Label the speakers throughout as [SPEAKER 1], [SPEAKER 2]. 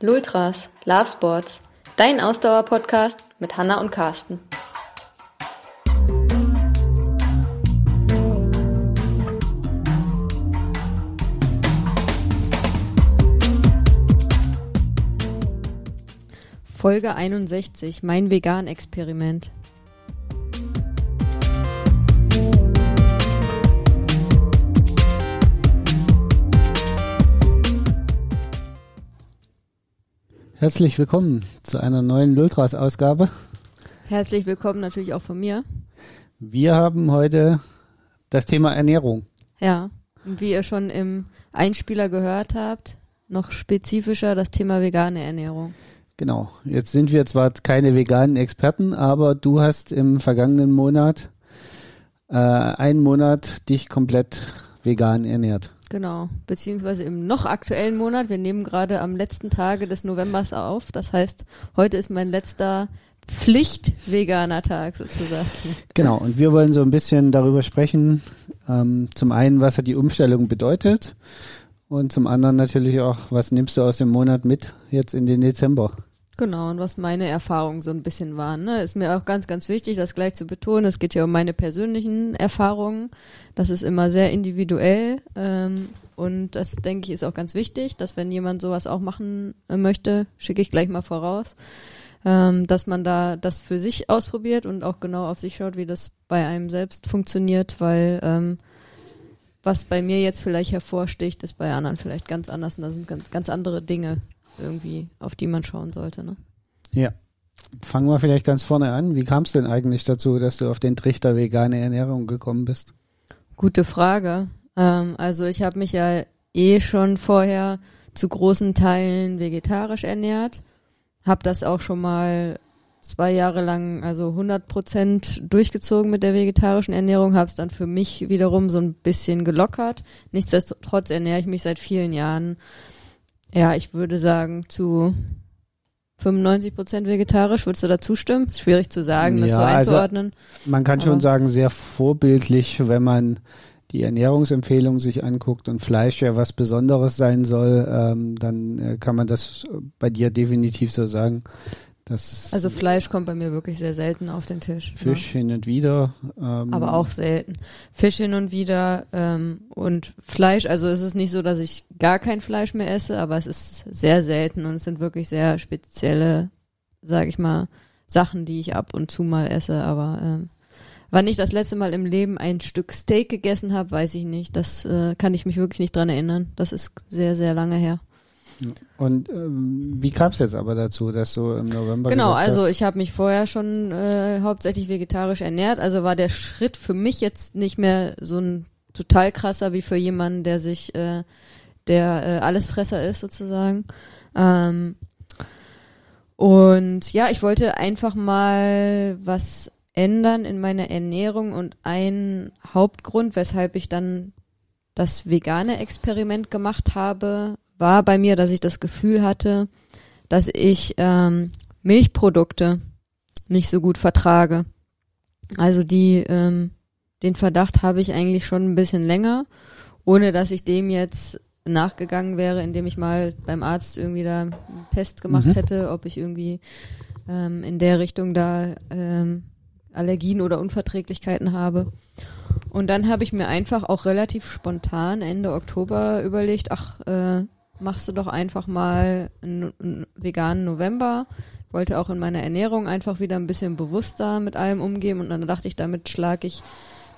[SPEAKER 1] Lultras, Love Sports, dein Ausdauer-Podcast mit Hanna und Carsten.
[SPEAKER 2] Folge 61, mein Vegan-Experiment.
[SPEAKER 3] Herzlich willkommen zu einer neuen Lultras-Ausgabe.
[SPEAKER 2] Herzlich willkommen natürlich auch von mir.
[SPEAKER 3] Wir haben heute das Thema Ernährung.
[SPEAKER 2] Ja, und wie ihr schon im Einspieler gehört habt, noch spezifischer das Thema vegane Ernährung.
[SPEAKER 3] Genau. Jetzt sind wir zwar keine veganen Experten, aber du hast im vergangenen Monat äh, einen Monat dich komplett vegan ernährt.
[SPEAKER 2] Genau, beziehungsweise im noch aktuellen Monat. Wir nehmen gerade am letzten Tage des Novembers auf. Das heißt, heute ist mein letzter Pflicht-veganer Tag sozusagen.
[SPEAKER 3] Genau, und wir wollen so ein bisschen darüber sprechen. Ähm, zum einen, was hat die Umstellung bedeutet und zum anderen natürlich auch, was nimmst du aus dem Monat mit jetzt in den Dezember?
[SPEAKER 2] Genau, und was meine Erfahrungen so ein bisschen waren. Ne? Ist mir auch ganz, ganz wichtig, das gleich zu betonen. Es geht ja um meine persönlichen Erfahrungen. Das ist immer sehr individuell. Ähm, und das, denke ich, ist auch ganz wichtig, dass wenn jemand sowas auch machen äh, möchte, schicke ich gleich mal voraus, ähm, dass man da das für sich ausprobiert und auch genau auf sich schaut, wie das bei einem selbst funktioniert, weil ähm, was bei mir jetzt vielleicht hervorsticht, ist bei anderen vielleicht ganz anders. Und das sind ganz, ganz andere Dinge, irgendwie, auf die man schauen sollte. Ne?
[SPEAKER 3] Ja. Fangen wir vielleicht ganz vorne an. Wie kam es denn eigentlich dazu, dass du auf den Trichter vegane Ernährung gekommen bist?
[SPEAKER 2] Gute Frage. Ähm, also ich habe mich ja eh schon vorher zu großen Teilen vegetarisch ernährt, habe das auch schon mal zwei Jahre lang, also 100 Prozent durchgezogen mit der vegetarischen Ernährung, habe es dann für mich wiederum so ein bisschen gelockert. Nichtsdestotrotz ernähre ich mich seit vielen Jahren ja, ich würde sagen zu 95 Prozent vegetarisch. Würdest du da zustimmen? Ist schwierig zu sagen, das ja, so also einzuordnen.
[SPEAKER 3] Also man kann schon sagen, sehr vorbildlich, wenn man die Ernährungsempfehlung sich anguckt und Fleisch ja was Besonderes sein soll, ähm, dann äh, kann man das bei dir definitiv so sagen. Das
[SPEAKER 2] also Fleisch kommt bei mir wirklich sehr selten auf den Tisch.
[SPEAKER 3] Fisch ja. hin und wieder.
[SPEAKER 2] Ähm, Aber auch selten. Fisch hin und wieder ähm, und Fleisch. Also es ist nicht so, dass ich gar kein Fleisch mehr esse, aber es ist sehr selten und es sind wirklich sehr spezielle, sage ich mal, Sachen, die ich ab und zu mal esse. Aber ähm, wann ich das letzte Mal im Leben ein Stück Steak gegessen habe, weiß ich nicht. Das äh, kann ich mich wirklich nicht dran erinnern. Das ist sehr, sehr lange her.
[SPEAKER 3] Und ähm, wie kam es jetzt aber dazu, dass du im November
[SPEAKER 2] Genau, also ich habe mich vorher schon äh, hauptsächlich vegetarisch ernährt, also war der Schritt für mich jetzt nicht mehr so ein total krasser wie für jemanden, der sich, äh, der äh, Allesfresser ist sozusagen. Ähm, und ja, ich wollte einfach mal was ändern in meiner Ernährung und ein Hauptgrund, weshalb ich dann das vegane Experiment gemacht habe, war bei mir, dass ich das Gefühl hatte, dass ich ähm, Milchprodukte nicht so gut vertrage. Also die, ähm, den Verdacht habe ich eigentlich schon ein bisschen länger, ohne dass ich dem jetzt nachgegangen wäre, indem ich mal beim Arzt irgendwie da einen Test gemacht mhm. hätte, ob ich irgendwie ähm, in der Richtung da ähm, Allergien oder Unverträglichkeiten habe. Und dann habe ich mir einfach auch relativ spontan Ende Oktober überlegt, ach, äh, machst du doch einfach mal einen, einen veganen November. Ich wollte auch in meiner Ernährung einfach wieder ein bisschen bewusster mit allem umgehen und dann dachte ich, damit schlage ich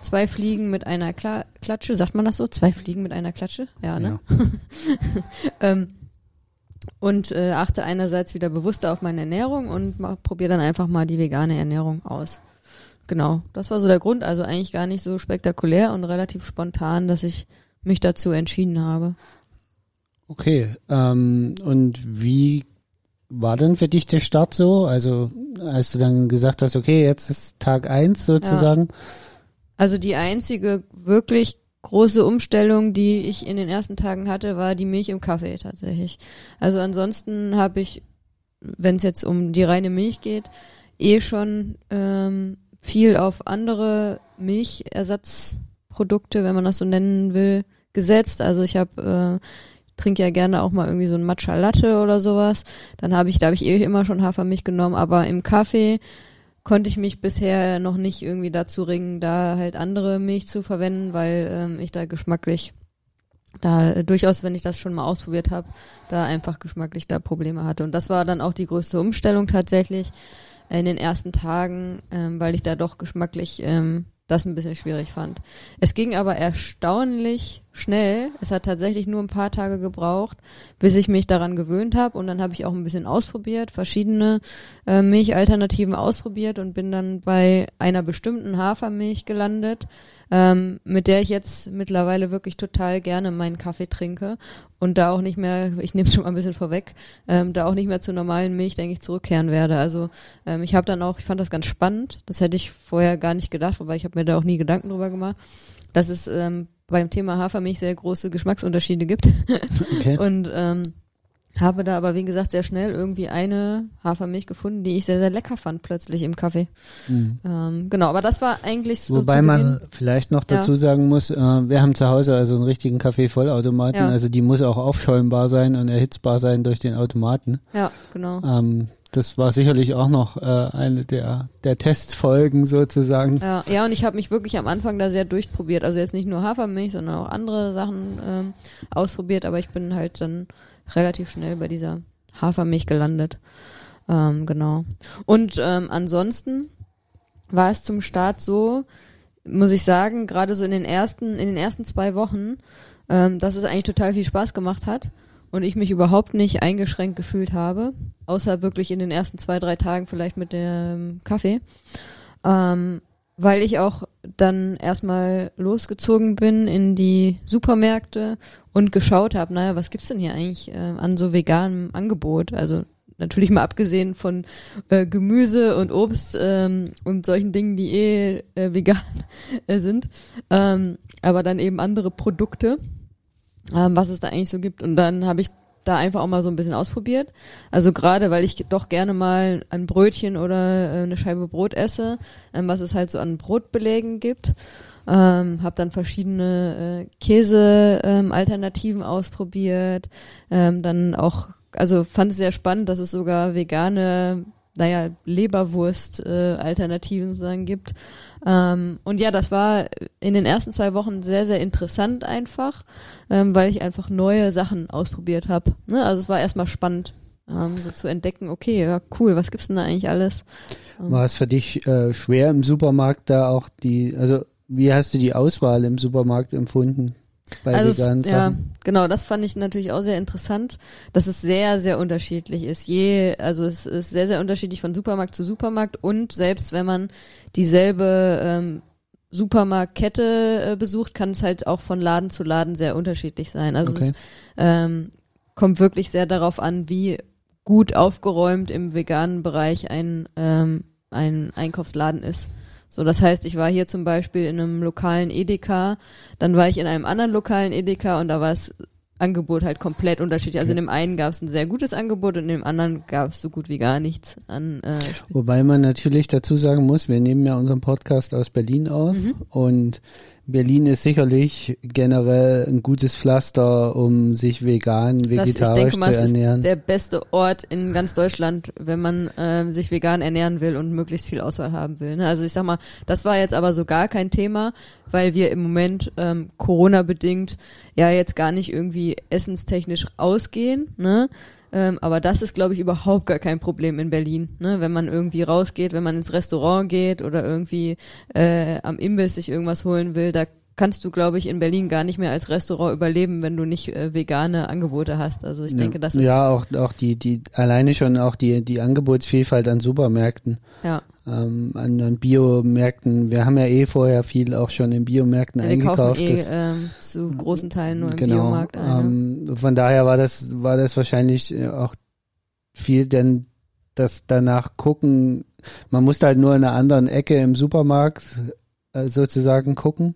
[SPEAKER 2] zwei Fliegen mit einer Kla Klatsche. Sagt man das so? Zwei Fliegen mit einer Klatsche? Ja, ne? Ja. ähm, und äh, achte einerseits wieder bewusster auf meine Ernährung und probiere dann einfach mal die vegane Ernährung aus. Genau, das war so der Grund. Also eigentlich gar nicht so spektakulär und relativ spontan, dass ich mich dazu entschieden habe.
[SPEAKER 3] Okay, ähm, und wie war denn für dich der Start so? Also als du dann gesagt hast, okay, jetzt ist Tag eins sozusagen. Ja.
[SPEAKER 2] Also die einzige wirklich große Umstellung, die ich in den ersten Tagen hatte, war die Milch im Kaffee tatsächlich. Also ansonsten habe ich, wenn es jetzt um die reine Milch geht, eh schon ähm, viel auf andere Milchersatzprodukte, wenn man das so nennen will, gesetzt. Also ich habe äh, trinke ja gerne auch mal irgendwie so ein Matcha Latte oder sowas. Dann habe ich, da habe ich eh immer schon Hafermilch genommen, aber im Kaffee konnte ich mich bisher noch nicht irgendwie dazu ringen, da halt andere Milch zu verwenden, weil ähm, ich da geschmacklich da äh, durchaus, wenn ich das schon mal ausprobiert habe, da einfach geschmacklich da Probleme hatte. Und das war dann auch die größte Umstellung tatsächlich in den ersten Tagen, ähm, weil ich da doch geschmacklich ähm, das ein bisschen schwierig fand. Es ging aber erstaunlich schnell. Es hat tatsächlich nur ein paar Tage gebraucht, bis ich mich daran gewöhnt habe. Und dann habe ich auch ein bisschen ausprobiert, verschiedene äh, Milchalternativen ausprobiert und bin dann bei einer bestimmten Hafermilch gelandet, ähm, mit der ich jetzt mittlerweile wirklich total gerne meinen Kaffee trinke und da auch nicht mehr, ich nehme es schon mal ein bisschen vorweg, ähm, da auch nicht mehr zur normalen Milch, denke ich, zurückkehren werde. Also ähm, ich habe dann auch, ich fand das ganz spannend, das hätte ich vorher gar nicht gedacht, wobei ich habe mir da auch nie Gedanken drüber gemacht, dass es ähm, beim Thema Hafermilch sehr große Geschmacksunterschiede gibt. Okay. und ähm, habe da aber, wie gesagt, sehr schnell irgendwie eine Hafermilch gefunden, die ich sehr, sehr lecker fand plötzlich im Kaffee. Mhm. Ähm, genau, aber das war eigentlich so.
[SPEAKER 3] Wobei man vielleicht noch dazu ja. sagen muss, äh, wir haben zu Hause also einen richtigen Kaffeevollautomaten, ja. also die muss auch aufschäumbar sein und erhitzbar sein durch den Automaten.
[SPEAKER 2] Ja, genau.
[SPEAKER 3] Ähm, das war sicherlich auch noch äh, eine der, der Testfolgen sozusagen.
[SPEAKER 2] Ja, ja und ich habe mich wirklich am Anfang da sehr durchprobiert. Also jetzt nicht nur Hafermilch, sondern auch andere Sachen ähm, ausprobiert, aber ich bin halt dann relativ schnell bei dieser Hafermilch gelandet. Ähm, genau. Und ähm, ansonsten war es zum Start so, muss ich sagen, gerade so in den ersten, in den ersten zwei Wochen, ähm, dass es eigentlich total viel Spaß gemacht hat und ich mich überhaupt nicht eingeschränkt gefühlt habe, außer wirklich in den ersten zwei, drei Tagen vielleicht mit dem Kaffee. Ähm, weil ich auch dann erstmal losgezogen bin in die Supermärkte und geschaut habe, naja, was gibt's denn hier eigentlich äh, an so veganem Angebot? Also natürlich mal abgesehen von äh, Gemüse und Obst ähm, und solchen Dingen, die eh äh, vegan äh, sind, ähm, aber dann eben andere Produkte, ähm, was es da eigentlich so gibt. Und dann habe ich da einfach auch mal so ein bisschen ausprobiert. Also gerade, weil ich doch gerne mal ein Brötchen oder äh, eine Scheibe Brot esse, ähm, was es halt so an Brotbelägen gibt. Ähm, habe dann verschiedene äh, Käse-Alternativen ähm, ausprobiert. Ähm, dann auch, also fand es sehr spannend, dass es sogar vegane, naja, Leberwurst-Alternativen äh, sozusagen gibt. Ähm, und ja, das war in den ersten zwei Wochen sehr, sehr interessant einfach, ähm, weil ich einfach neue Sachen ausprobiert habe. Ne? Also es war erstmal spannend, ähm, so zu entdecken, okay, ja, cool, was gibt's denn da eigentlich alles?
[SPEAKER 3] Ähm, war es für dich äh, schwer im Supermarkt da auch die, also wie hast du die Auswahl im Supermarkt empfunden?
[SPEAKER 2] Bei also veganen es, Ja, genau, das fand ich natürlich auch sehr interessant, dass es sehr, sehr unterschiedlich ist. Je, also es ist sehr, sehr unterschiedlich von Supermarkt zu Supermarkt und selbst wenn man dieselbe ähm, Supermarktkette äh, besucht, kann es halt auch von Laden zu Laden sehr unterschiedlich sein. Also okay. es ähm, kommt wirklich sehr darauf an, wie gut aufgeräumt im veganen Bereich ein, ähm, ein Einkaufsladen ist. So, das heißt, ich war hier zum Beispiel in einem lokalen Edeka, dann war ich in einem anderen lokalen Edeka und da war es Angebot halt komplett unterschiedlich. Also in dem einen gab es ein sehr gutes Angebot und in dem anderen gab es so gut wie gar nichts an. Äh,
[SPEAKER 3] Wobei man natürlich dazu sagen muss, wir nehmen ja unseren Podcast aus Berlin auf mhm. und Berlin ist sicherlich generell ein gutes Pflaster, um sich vegan, vegetarisch denke, zu ernähren.
[SPEAKER 2] Ist der beste Ort in ganz Deutschland, wenn man äh, sich vegan ernähren will und möglichst viel Auswahl haben will. Ne? Also ich sag mal, das war jetzt aber so gar kein Thema, weil wir im Moment ähm, Corona bedingt ja jetzt gar nicht irgendwie essenstechnisch ausgehen. Ne? Ähm, aber das ist, glaube ich, überhaupt gar kein Problem in Berlin. Ne? Wenn man irgendwie rausgeht, wenn man ins Restaurant geht oder irgendwie äh, am Imbiss sich irgendwas holen will, da kannst du, glaube ich, in Berlin gar nicht mehr als Restaurant überleben, wenn du nicht äh, vegane Angebote hast. Also ich
[SPEAKER 3] ja.
[SPEAKER 2] denke, das ist
[SPEAKER 3] ja auch auch die die alleine schon auch die die Angebotsvielfalt an Supermärkten.
[SPEAKER 2] Ja.
[SPEAKER 3] Ähm, an, an Biomärkten. Wir haben ja eh vorher viel auch schon in Biomärkten
[SPEAKER 2] ja,
[SPEAKER 3] wir eingekauft.
[SPEAKER 2] Wir kaufen eh, ähm, zu großen Teilen nur im genau, Biomarkt
[SPEAKER 3] ein. Ähm, von daher war das war das wahrscheinlich äh, auch viel, denn das danach gucken. Man musste halt nur in einer anderen Ecke im Supermarkt äh, sozusagen gucken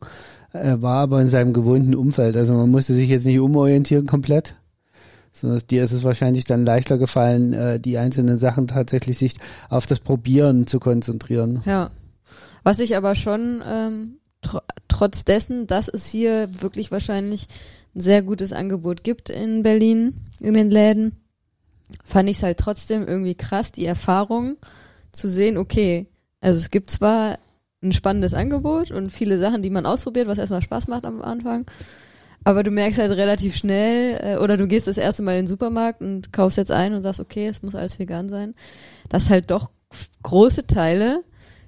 [SPEAKER 3] er war aber in seinem gewohnten Umfeld. Also man musste sich jetzt nicht umorientieren komplett, sondern dir ist es wahrscheinlich dann leichter gefallen, äh, die einzelnen Sachen tatsächlich sich auf das Probieren zu konzentrieren.
[SPEAKER 2] Ja. Was ich aber schon ähm, tr trotz dessen, dass es hier wirklich wahrscheinlich ein sehr gutes Angebot gibt in Berlin in den Läden, fand ich es halt trotzdem irgendwie krass, die Erfahrung zu sehen, okay, also es gibt zwar ein spannendes Angebot und viele Sachen, die man ausprobiert, was erstmal Spaß macht am Anfang. Aber du merkst halt relativ schnell, äh, oder du gehst das erste Mal in den Supermarkt und kaufst jetzt ein und sagst, okay, es muss alles vegan sein, dass halt doch große Teile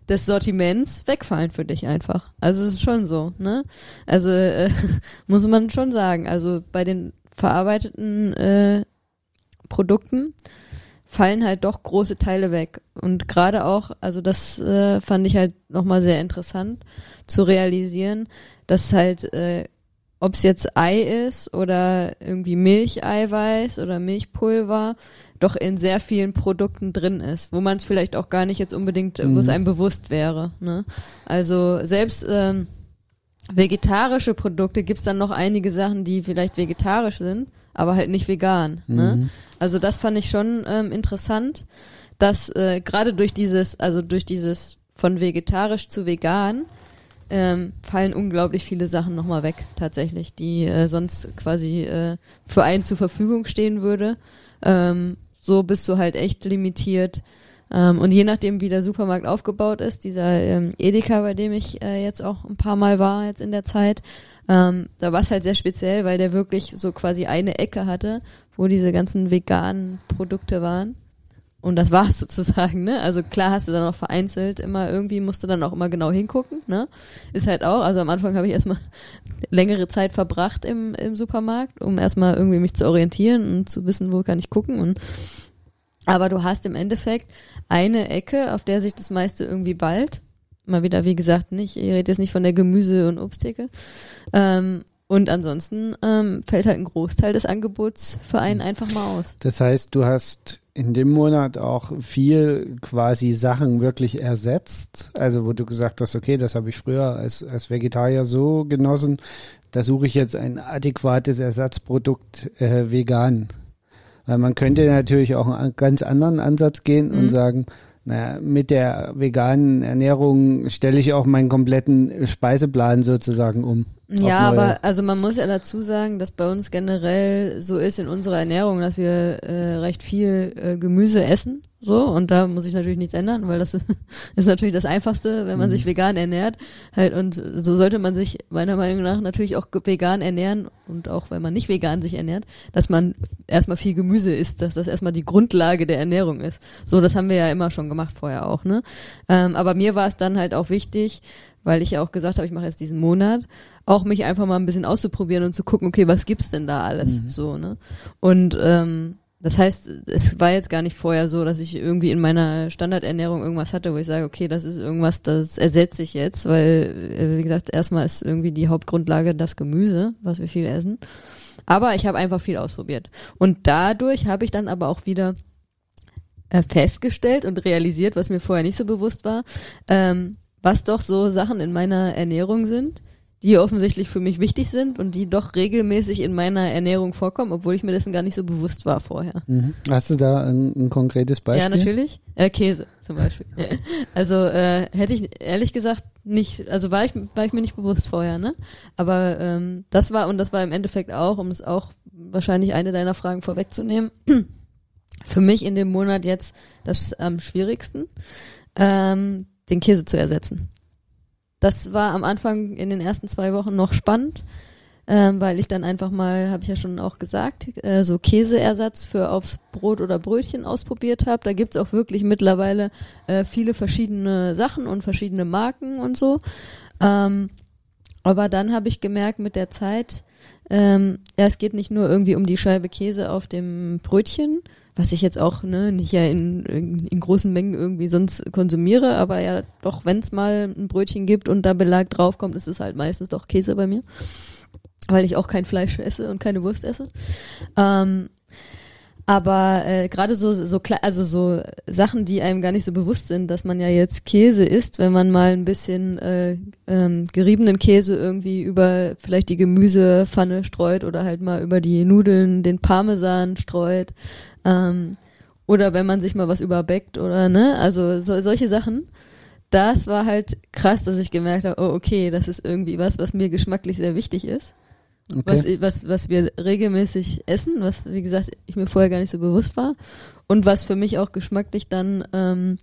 [SPEAKER 2] des Sortiments wegfallen für dich einfach. Also es ist schon so, ne? Also äh, muss man schon sagen. Also bei den verarbeiteten äh, Produkten fallen halt doch große Teile weg. Und gerade auch, also das äh, fand ich halt nochmal sehr interessant zu realisieren, dass halt, äh, ob es jetzt Ei ist oder irgendwie Milcheiweiß oder Milchpulver, doch in sehr vielen Produkten drin ist, wo man es vielleicht auch gar nicht jetzt unbedingt, mhm. wo es mhm. einem bewusst wäre. Ne? Also selbst ähm, vegetarische Produkte gibt's dann noch einige Sachen, die vielleicht vegetarisch sind, aber halt nicht vegan. Ne? Mhm. Also das fand ich schon ähm, interessant, dass äh, gerade durch dieses, also durch dieses von vegetarisch zu vegan ähm, fallen unglaublich viele Sachen nochmal weg, tatsächlich, die äh, sonst quasi äh, für einen zur Verfügung stehen würde. Ähm, so bist du halt echt limitiert. Ähm, und je nachdem, wie der Supermarkt aufgebaut ist, dieser ähm, Edeka, bei dem ich äh, jetzt auch ein paar Mal war jetzt in der Zeit, ähm, da war es halt sehr speziell, weil der wirklich so quasi eine Ecke hatte, wo diese ganzen veganen Produkte waren. Und das war's sozusagen, ne? Also klar hast du dann auch vereinzelt immer irgendwie musst du dann auch immer genau hingucken, ne? Ist halt auch, also am Anfang habe ich erstmal längere Zeit verbracht im, im Supermarkt, um erstmal irgendwie mich zu orientieren und zu wissen, wo kann ich gucken und aber du hast im Endeffekt eine Ecke, auf der sich das meiste irgendwie ballt mal wieder, wie gesagt, nicht, ihr redet jetzt nicht von der Gemüse- und Obsttheke. Ähm, und ansonsten ähm, fällt halt ein Großteil des Angebots für einen einfach mal aus.
[SPEAKER 3] Das heißt, du hast in dem Monat auch viel quasi Sachen wirklich ersetzt. Also wo du gesagt hast, okay, das habe ich früher als, als Vegetarier so genossen, da suche ich jetzt ein adäquates Ersatzprodukt äh, vegan. Weil man könnte natürlich auch einen ganz anderen Ansatz gehen mhm. und sagen, naja, mit der veganen Ernährung stelle ich auch meinen kompletten Speiseplan sozusagen um.
[SPEAKER 2] Ja, aber also man muss ja dazu sagen, dass bei uns generell so ist in unserer Ernährung, dass wir äh, recht viel äh, Gemüse essen. So, und da muss ich natürlich nichts ändern, weil das ist natürlich das Einfachste, wenn man mhm. sich vegan ernährt. Halt, und so sollte man sich meiner Meinung nach natürlich auch vegan ernähren und auch wenn man nicht vegan sich ernährt, dass man erstmal viel Gemüse isst, dass das erstmal die Grundlage der Ernährung ist. So, das haben wir ja immer schon gemacht vorher auch, ne? Ähm, aber mir war es dann halt auch wichtig, weil ich ja auch gesagt habe, ich mache jetzt diesen Monat, auch mich einfach mal ein bisschen auszuprobieren und zu gucken, okay, was gibt's denn da alles? Mhm. So, ne? Und ähm, das heißt, es war jetzt gar nicht vorher so, dass ich irgendwie in meiner Standardernährung irgendwas hatte, wo ich sage, okay, das ist irgendwas, das ersetze ich jetzt, weil, äh, wie gesagt, erstmal ist irgendwie die Hauptgrundlage das Gemüse, was wir viel essen. Aber ich habe einfach viel ausprobiert. Und dadurch habe ich dann aber auch wieder äh, festgestellt und realisiert, was mir vorher nicht so bewusst war, ähm, was doch so Sachen in meiner Ernährung sind, die offensichtlich für mich wichtig sind und die doch regelmäßig in meiner Ernährung vorkommen, obwohl ich mir dessen gar nicht so bewusst war vorher.
[SPEAKER 3] Mhm. Hast du da ein, ein, konkretes Beispiel?
[SPEAKER 2] Ja, natürlich. Äh, Käse zum Beispiel. also äh, hätte ich ehrlich gesagt nicht, also war ich, war ich mir nicht bewusst vorher, ne? Aber ähm, das war, und das war im Endeffekt auch, um es auch wahrscheinlich eine deiner Fragen vorwegzunehmen, für mich in dem Monat jetzt das am schwierigsten, ähm, den Käse zu ersetzen. Das war am Anfang in den ersten zwei Wochen noch spannend, ähm, weil ich dann einfach mal, habe ich ja schon auch gesagt, äh, so Käseersatz für aufs Brot oder Brötchen ausprobiert habe. Da gibt's auch wirklich mittlerweile äh, viele verschiedene Sachen und verschiedene Marken und so. Ähm, aber dann habe ich gemerkt mit der Zeit, ähm, ja, es geht nicht nur irgendwie um die Scheibe Käse auf dem Brötchen, was ich jetzt auch ne, nicht ja in, in großen Mengen irgendwie sonst konsumiere, aber ja doch, wenn es mal ein Brötchen gibt und da Belag draufkommt, ist es halt meistens doch Käse bei mir, weil ich auch kein Fleisch esse und keine Wurst esse. Ähm, aber äh, gerade so so also so Sachen, die einem gar nicht so bewusst sind, dass man ja jetzt Käse isst, wenn man mal ein bisschen äh, ähm, geriebenen Käse irgendwie über vielleicht die Gemüsepfanne streut oder halt mal über die Nudeln den Parmesan streut ähm, oder wenn man sich mal was überbeckt oder ne, also so, solche Sachen. Das war halt krass, dass ich gemerkt habe, oh okay, das ist irgendwie was, was mir geschmacklich sehr wichtig ist. okay. was, was, was wir regelmäßig essen, was, wie gesagt, ich mir vorher gar nicht so bewusst war. Und was für mich auch geschmacklich dann ähm,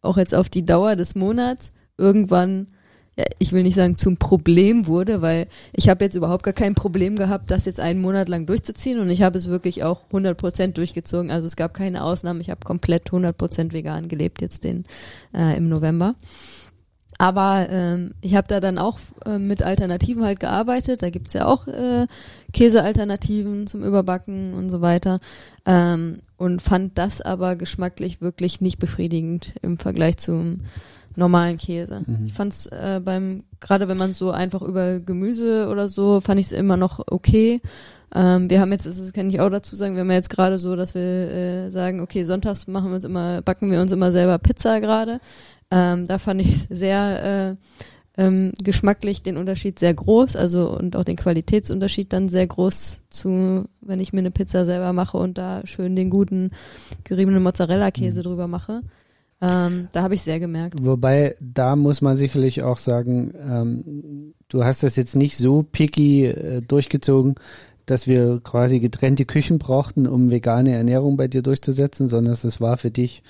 [SPEAKER 2] auch jetzt auf die Dauer des Monats irgendwann ja, ich will nicht sagen zum Problem wurde, weil ich habe jetzt überhaupt gar kein Problem gehabt, das jetzt einen Monat lang durchzuziehen und ich habe es wirklich auch 100% durchgezogen. Also es gab keine Ausnahmen. Ich habe komplett 100% vegan gelebt jetzt den äh, im November. Aber ähm, ich habe da dann auch äh, mit Alternativen halt gearbeitet. Da gibt's ja auch äh, Käsealternativen zum Überbacken und so weiter. Ähm, und fand das aber geschmacklich wirklich nicht befriedigend im Vergleich zum normalen Käse. Mhm. Ich fand's äh, beim, gerade wenn man so einfach über Gemüse oder so, fand ich es immer noch okay. Ähm, wir haben jetzt, das kann ich auch dazu sagen, wir haben jetzt gerade so, dass wir äh, sagen, okay, sonntags machen wir uns immer, backen wir uns immer selber Pizza gerade. Ähm, da fand ich sehr äh, ähm, geschmacklich den Unterschied sehr groß, also und auch den Qualitätsunterschied dann sehr groß zu, wenn ich mir eine Pizza selber mache und da schön den guten geriebenen Mozzarella-Käse mhm. drüber mache. Ähm, da habe ich sehr gemerkt.
[SPEAKER 3] Wobei, da muss man sicherlich auch sagen, ähm, du hast das jetzt nicht so picky äh, durchgezogen, dass wir quasi getrennte Küchen brauchten, um vegane Ernährung bei dir durchzusetzen, sondern es war für dich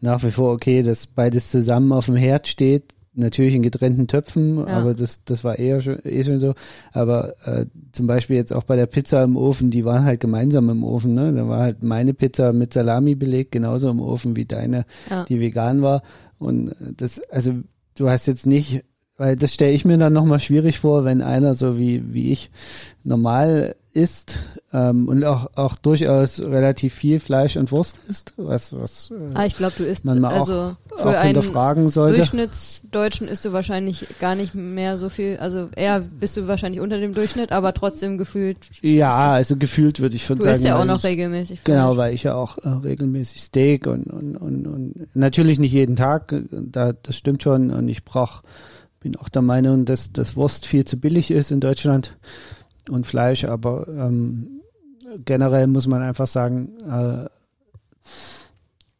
[SPEAKER 3] nach wie vor okay, dass beides zusammen auf dem Herd steht. Natürlich in getrennten Töpfen, ja. aber das, das war eher schon, eh schon so. Aber äh, zum Beispiel jetzt auch bei der Pizza im Ofen, die waren halt gemeinsam im Ofen. Ne? Da war halt meine Pizza mit Salami belegt, genauso im Ofen wie deine, ja. die vegan war. Und das, also du hast jetzt nicht weil das stelle ich mir dann nochmal schwierig vor, wenn einer so wie, wie ich normal isst ähm, und auch, auch durchaus relativ viel Fleisch und Wurst isst, was, was
[SPEAKER 2] äh, ah, ich glaube, du isst
[SPEAKER 3] man mal
[SPEAKER 2] also
[SPEAKER 3] auch, für auch hinterfragen sollte.
[SPEAKER 2] Durchschnittsdeutschen isst du wahrscheinlich gar nicht mehr so viel, also eher bist du wahrscheinlich unter dem Durchschnitt, aber trotzdem gefühlt.
[SPEAKER 3] Ja, also gefühlt würde ich schon
[SPEAKER 2] du
[SPEAKER 3] sagen.
[SPEAKER 2] Du isst ja auch noch regelmäßig
[SPEAKER 3] Fleisch. Genau, weil ich ja auch äh, regelmäßig Steak und, und, und, und natürlich nicht jeden Tag, da, das stimmt schon und ich brauche bin auch der Meinung, dass das Wurst viel zu billig ist in Deutschland und Fleisch, aber ähm, generell muss man einfach sagen, äh,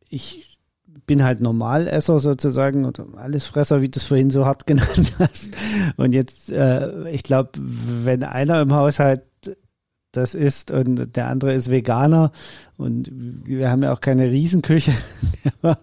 [SPEAKER 3] ich bin halt Normalesser sozusagen oder Allesfresser, wie du es vorhin so hart genannt hast. Und jetzt, äh, ich glaube, wenn einer im Haushalt das ist und der andere ist Veganer und wir haben ja auch keine Riesenküche, der wir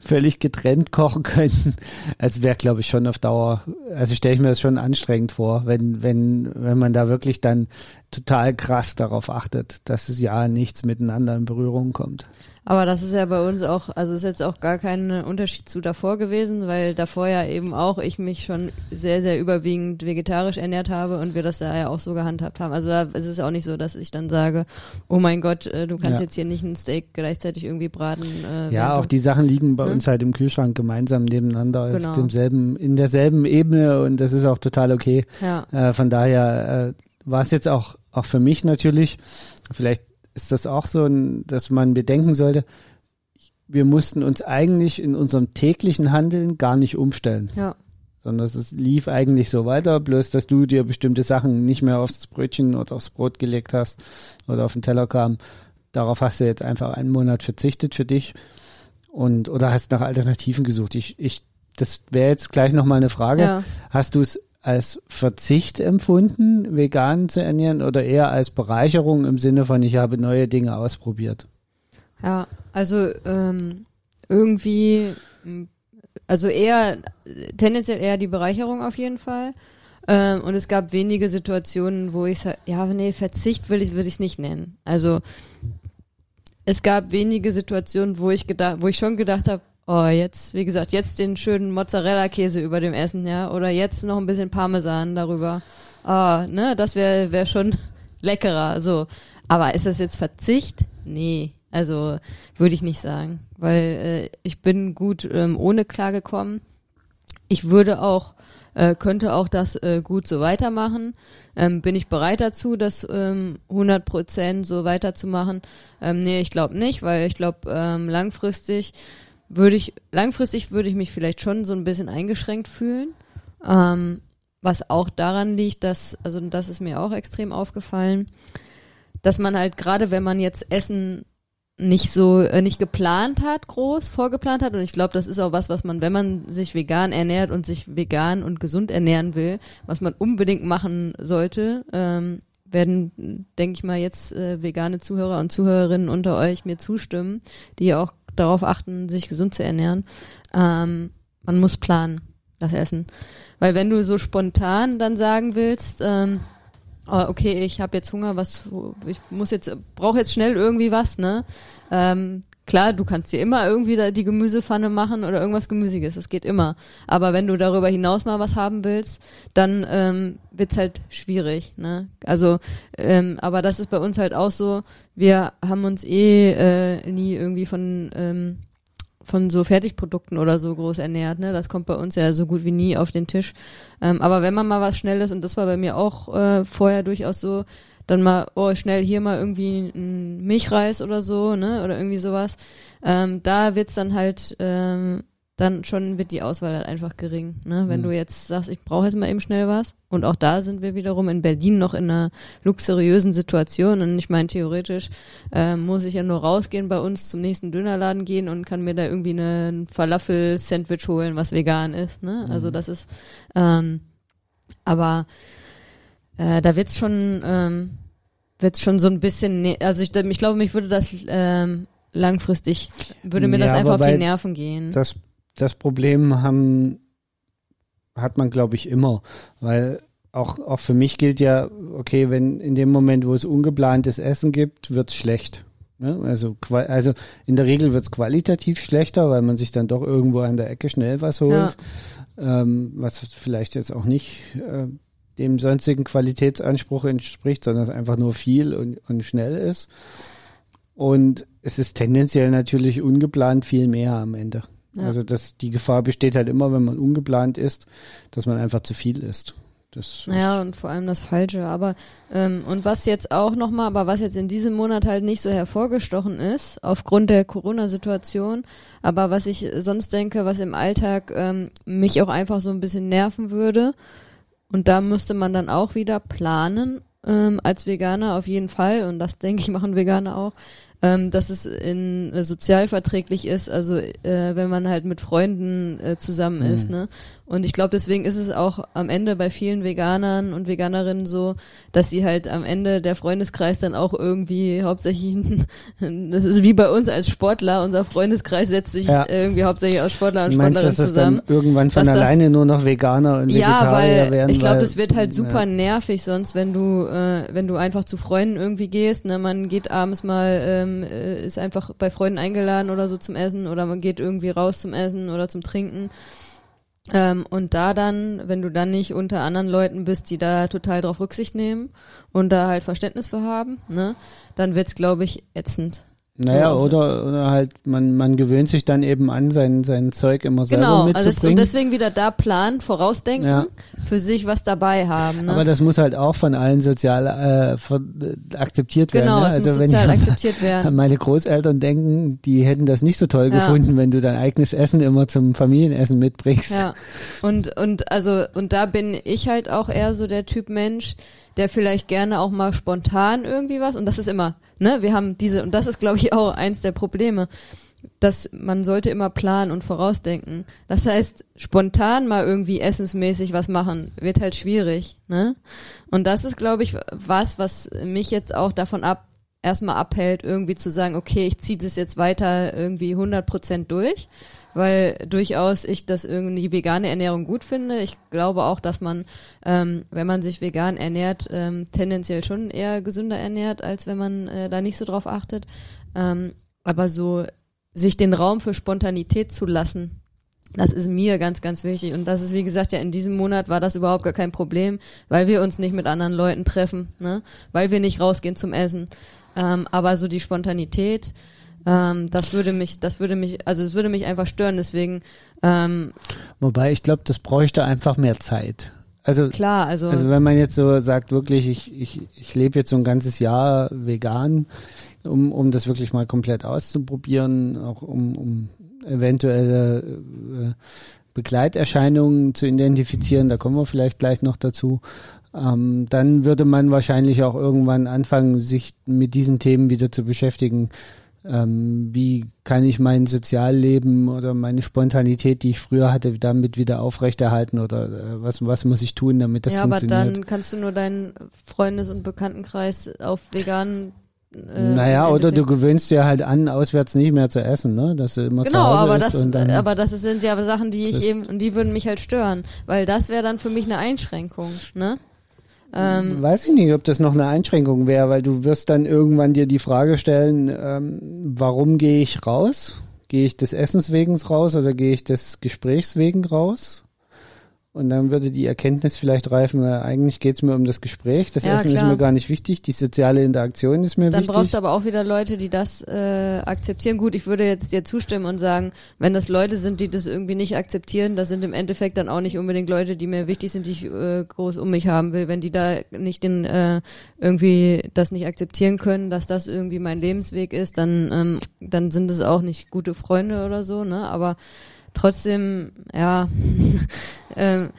[SPEAKER 3] völlig getrennt kochen könnten. Also wäre, glaube ich, schon auf Dauer, also stelle ich mir das schon anstrengend vor, wenn, wenn, wenn man da wirklich dann total krass darauf achtet, dass es ja nichts miteinander in Berührung kommt.
[SPEAKER 2] Aber das ist ja bei uns auch, also ist jetzt auch gar kein Unterschied zu davor gewesen, weil davor ja eben auch ich mich schon sehr, sehr überwiegend vegetarisch ernährt habe und wir das da ja auch so gehandhabt haben. Also da ist es auch nicht so, dass ich dann sage, oh mein Gott, äh, du kannst ja. jetzt hier nicht ein Steak gleichzeitig irgendwie braten.
[SPEAKER 3] Äh, ja, auch die Sachen liegen bei hm? uns halt im Kühlschrank gemeinsam nebeneinander genau. auf demselben, in derselben Ebene und das ist auch total okay. Ja. Äh, von daher äh, war es jetzt auch, auch für mich natürlich, vielleicht ist das auch so, dass man bedenken sollte, wir mussten uns eigentlich in unserem täglichen Handeln gar nicht umstellen. Ja. Sondern es lief eigentlich so weiter, bloß dass du dir bestimmte Sachen nicht mehr aufs Brötchen oder aufs Brot gelegt hast oder auf den Teller kam. Darauf hast du jetzt einfach einen Monat verzichtet für dich und oder hast nach Alternativen gesucht. Ich, ich, das wäre jetzt gleich nochmal eine Frage. Ja. Hast du es als Verzicht empfunden, vegan zu ernähren oder eher als Bereicherung im Sinne von, ich habe neue Dinge ausprobiert?
[SPEAKER 2] Ja, also ähm, irgendwie, also eher, tendenziell eher die Bereicherung auf jeden Fall. Ähm, und es gab wenige Situationen, wo ich ja, nee, Verzicht würde ich es nicht nennen. Also es gab wenige Situationen, wo ich gedacht, wo ich schon gedacht habe, Oh, jetzt, wie gesagt, jetzt den schönen Mozzarella-Käse über dem Essen, ja. Oder jetzt noch ein bisschen Parmesan darüber. Ah, ne, das wäre wär schon leckerer, so. Aber ist das jetzt Verzicht? Nee, also würde ich nicht sagen. Weil äh, ich bin gut ähm, ohne klargekommen. Ich würde auch, äh, könnte auch das äh, gut so weitermachen. Ähm, bin ich bereit dazu, das ähm, 100% so weiterzumachen? Ähm, nee, ich glaube nicht, weil ich glaube, ähm, langfristig würde ich, langfristig würde ich mich vielleicht schon so ein bisschen eingeschränkt fühlen. Ähm, was auch daran liegt, dass, also das ist mir auch extrem aufgefallen, dass man halt gerade, wenn man jetzt Essen nicht so, äh, nicht geplant hat, groß vorgeplant hat. Und ich glaube, das ist auch was, was man, wenn man sich vegan ernährt und sich vegan und gesund ernähren will, was man unbedingt machen sollte, ähm, werden, denke ich mal, jetzt äh, vegane Zuhörer und Zuhörerinnen unter euch mir zustimmen, die auch darauf achten, sich gesund zu ernähren. Ähm, man muss planen, das Essen. Weil wenn du so spontan dann sagen willst, ähm, oh, okay, ich habe jetzt Hunger, was ich muss jetzt, brauche jetzt schnell irgendwie was, ne? Ähm, Klar, du kannst dir immer irgendwie da die Gemüsepfanne machen oder irgendwas Gemüsiges, das geht immer. Aber wenn du darüber hinaus mal was haben willst, dann ähm, wird's halt schwierig. Ne? Also, ähm, aber das ist bei uns halt auch so. Wir haben uns eh äh, nie irgendwie von ähm, von so Fertigprodukten oder so groß ernährt. Ne? Das kommt bei uns ja so gut wie nie auf den Tisch. Ähm, aber wenn man mal was Schnelles, und das war bei mir auch äh, vorher durchaus so, dann mal, oh, schnell hier mal irgendwie ein Milchreis oder so, ne? Oder irgendwie sowas. Ähm, da wird's dann halt, ähm, dann schon wird die Auswahl halt einfach gering. Ne? Wenn mhm. du jetzt sagst, ich brauche jetzt mal eben schnell was. Und auch da sind wir wiederum in Berlin noch in einer luxuriösen Situation. Und ich meine, theoretisch äh, muss ich ja nur rausgehen bei uns zum nächsten Dönerladen gehen und kann mir da irgendwie eine Falafel-Sandwich holen, was vegan ist. Ne? Also mhm. Also das ist, ähm, aber äh, da wird's schon, ähm, wird's schon so ein bisschen, ne also ich, ich glaube, mich würde das ähm, langfristig, würde mir ja, das einfach auf die Nerven gehen.
[SPEAKER 3] Das, das Problem haben, hat man, glaube ich, immer, weil auch, auch für mich gilt ja, okay, wenn in dem Moment, wo es ungeplantes Essen gibt, wird's schlecht. Ne? Also, also in der Regel wird's qualitativ schlechter, weil man sich dann doch irgendwo an der Ecke schnell was holt, ja. ähm, was vielleicht jetzt auch nicht äh, dem sonstigen Qualitätsanspruch entspricht, sondern es einfach nur viel und, und schnell ist. Und es ist tendenziell natürlich ungeplant viel mehr am Ende. Ja. Also das, die Gefahr besteht halt immer, wenn man ungeplant ist, dass man einfach zu viel isst.
[SPEAKER 2] Das ja, und vor allem das Falsche. Aber ähm, und was jetzt auch nochmal, aber was jetzt in diesem Monat halt nicht so hervorgestochen ist, aufgrund der Corona-Situation, aber was ich sonst denke, was im Alltag ähm, mich auch einfach so ein bisschen nerven würde, und da müsste man dann auch wieder planen, ähm, als Veganer auf jeden Fall, und das denke ich machen Veganer auch, ähm, dass es in äh, sozial verträglich ist, also äh, wenn man halt mit Freunden äh, zusammen mhm. ist, ne? Und ich glaube, deswegen ist es auch am Ende bei vielen Veganern und Veganerinnen so, dass sie halt am Ende der Freundeskreis dann auch irgendwie hauptsächlich, das ist wie bei uns als Sportler, unser Freundeskreis setzt sich ja. irgendwie hauptsächlich aus Sportler und Meinst, Sportlerinnen dass zusammen.
[SPEAKER 3] Dann irgendwann von alleine das, nur noch Veganer und Vegetarier ja, weil werden.
[SPEAKER 2] Ich glaube, das wird halt super ja. nervig sonst, wenn du, äh, wenn du einfach zu Freunden irgendwie gehst, ne, man geht abends mal, ähm, äh, ist einfach bei Freunden eingeladen oder so zum Essen oder man geht irgendwie raus zum Essen oder zum Trinken ähm, und da dann, wenn du dann nicht unter anderen Leuten bist, die da total drauf Rücksicht nehmen und da halt Verständnis für haben, ne, dann wird's, glaube ich, ätzend.
[SPEAKER 3] Naja, oder, oder halt, man, man gewöhnt sich dann eben an, sein, sein Zeug immer selber genau, mitzubringen. Genau, also
[SPEAKER 2] und deswegen wieder da planen, vorausdenken, ja. für sich was dabei haben. Ne?
[SPEAKER 3] Aber das muss halt auch von allen sozial äh, akzeptiert werden.
[SPEAKER 2] Genau,
[SPEAKER 3] ne? also
[SPEAKER 2] muss
[SPEAKER 3] wenn
[SPEAKER 2] sozial
[SPEAKER 3] ich
[SPEAKER 2] akzeptiert werden.
[SPEAKER 3] meine Großeltern denken, die hätten das nicht so toll ja. gefunden, wenn du dein eigenes Essen immer zum Familienessen mitbringst.
[SPEAKER 2] Ja, und, und also, und da bin ich halt auch eher so der Typ Mensch, der vielleicht gerne auch mal spontan irgendwie was, und das ist immer, ne, wir haben diese, und das ist, glaube ich, auch eins der Probleme, dass man sollte immer planen und vorausdenken. Das heißt, spontan mal irgendwie essensmäßig was machen, wird halt schwierig, ne? Und das ist, glaube ich, was, was mich jetzt auch davon ab, erstmal abhält, irgendwie zu sagen, okay, ich ziehe das jetzt weiter irgendwie 100 Prozent durch, weil durchaus ich das irgendwie vegane Ernährung gut finde. Ich glaube auch, dass man, ähm, wenn man sich vegan ernährt, ähm, tendenziell schon eher gesünder ernährt, als wenn man äh, da nicht so drauf achtet. Ähm, aber so sich den Raum für Spontanität zu lassen, das ist mir ganz, ganz wichtig. Und das ist, wie gesagt, ja, in diesem Monat war das überhaupt gar kein Problem, weil wir uns nicht mit anderen Leuten treffen, ne? weil wir nicht rausgehen zum Essen. Ähm, aber so die Spontanität, ähm, das würde mich, das würde mich, also es würde mich einfach stören, deswegen. Ähm,
[SPEAKER 3] Wobei ich glaube, das bräuchte einfach mehr Zeit. Also,
[SPEAKER 2] Klar, also,
[SPEAKER 3] also wenn man jetzt so sagt, wirklich, ich, ich, ich lebe jetzt so ein ganzes Jahr vegan, um, um das wirklich mal komplett auszuprobieren, auch um, um eventuelle äh, Begleiterscheinungen zu identifizieren, da kommen wir vielleicht gleich noch dazu. Ähm, dann würde man wahrscheinlich auch irgendwann anfangen, sich mit diesen Themen wieder zu beschäftigen, Ähm, wie kann ich mein Sozialleben oder meine Spontanität, die ich früher hatte, damit wieder aufrechterhalten oder äh, was, was muss ich tun, damit das
[SPEAKER 2] ja, aber
[SPEAKER 3] funktioniert?
[SPEAKER 2] dann kannst du nur deinen Freundes- und Bekanntenkreis auf vegan äh,
[SPEAKER 3] naja, oder du gewöhnst dir halt an, auswärts nicht mehr zu essen, ne? Dass du immer zu
[SPEAKER 2] Genau,
[SPEAKER 3] Hause
[SPEAKER 2] aber
[SPEAKER 3] isst
[SPEAKER 2] das,
[SPEAKER 3] und dann,
[SPEAKER 2] aber das sind ja Sachen, die ich eben, und die würden mich halt stören, weil das wäre dann für mich eine Einschränkung, ne? Ähm,
[SPEAKER 3] Weiß ich nicht, ob das noch eine Einschränkung wäre, weil du wirst dann irgendwann dir die Frage stellen, ähm, warum gehe ich raus? Gehe ich des Essens wegen raus oder gehe ich des Gesprächs wegen raus? Und dann würde die Erkenntnis vielleicht reifen, äh, eigentlich geht's mir um das Gespräch, das
[SPEAKER 2] Ja,
[SPEAKER 3] Essen
[SPEAKER 2] klar.
[SPEAKER 3] ist mir gar nicht wichtig, die soziale Interaktion ist mir
[SPEAKER 2] dann
[SPEAKER 3] wichtig.
[SPEAKER 2] brauchst du aber auch wieder Leute, die das äh, akzeptieren. Gut, ich würde jetzt dir zustimmen und sagen, wenn das Leute sind, die das irgendwie nicht akzeptieren, das sind im Endeffekt dann auch nicht unbedingt Leute, die mir wichtig sind, die ich äh, groß um mich haben will. Wenn die da nicht den äh, irgendwie das nicht akzeptieren können, dass das irgendwie mein Lebensweg ist, dann ähm, dann sind es auch nicht gute Freunde oder so, ne? Aber trotzdem, ja, ähm,